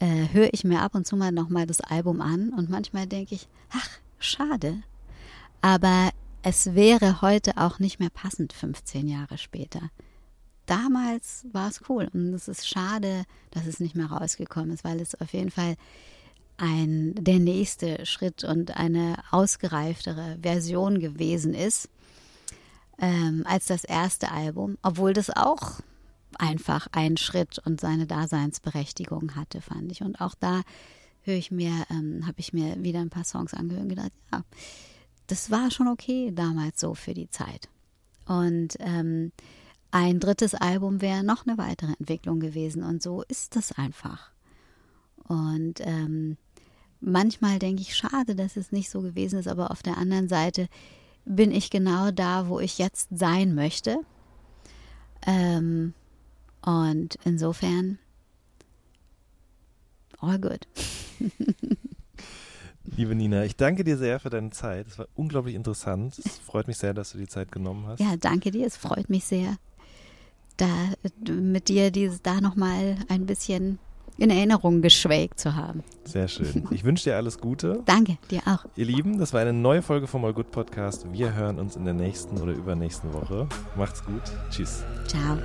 äh, höre ich mir ab und zu mal nochmal das Album an und manchmal denke ich, ach, schade. Aber es wäre heute auch nicht mehr passend, 15 Jahre später. Damals war es cool und es ist schade, dass es nicht mehr rausgekommen ist, weil es auf jeden Fall ein der nächste Schritt und eine ausgereiftere Version gewesen ist ähm, als das erste Album, obwohl das auch einfach ein Schritt und seine Daseinsberechtigung hatte, fand ich. Und auch da höre ich mir, ähm, habe ich mir wieder ein paar Songs angehört und gedacht, ja, das war schon okay damals so für die Zeit. Und ähm, ein drittes Album wäre noch eine weitere Entwicklung gewesen. Und so ist das einfach. Und ähm, manchmal denke ich, schade, dass es nicht so gewesen ist, aber auf der anderen Seite bin ich genau da, wo ich jetzt sein möchte. Ähm, und insofern, all good. Liebe Nina, ich danke dir sehr für deine Zeit. Es war unglaublich interessant. Es freut mich sehr, dass du die Zeit genommen hast. Ja, danke dir. Es freut mich sehr, da mit dir dieses da nochmal ein bisschen in Erinnerung geschwelgt zu haben. Sehr schön. Ich wünsche dir alles Gute. Danke, dir auch. Ihr Lieben, das war eine neue Folge vom All Good Podcast. Wir hören uns in der nächsten oder übernächsten Woche. Macht's gut. Tschüss. Ciao.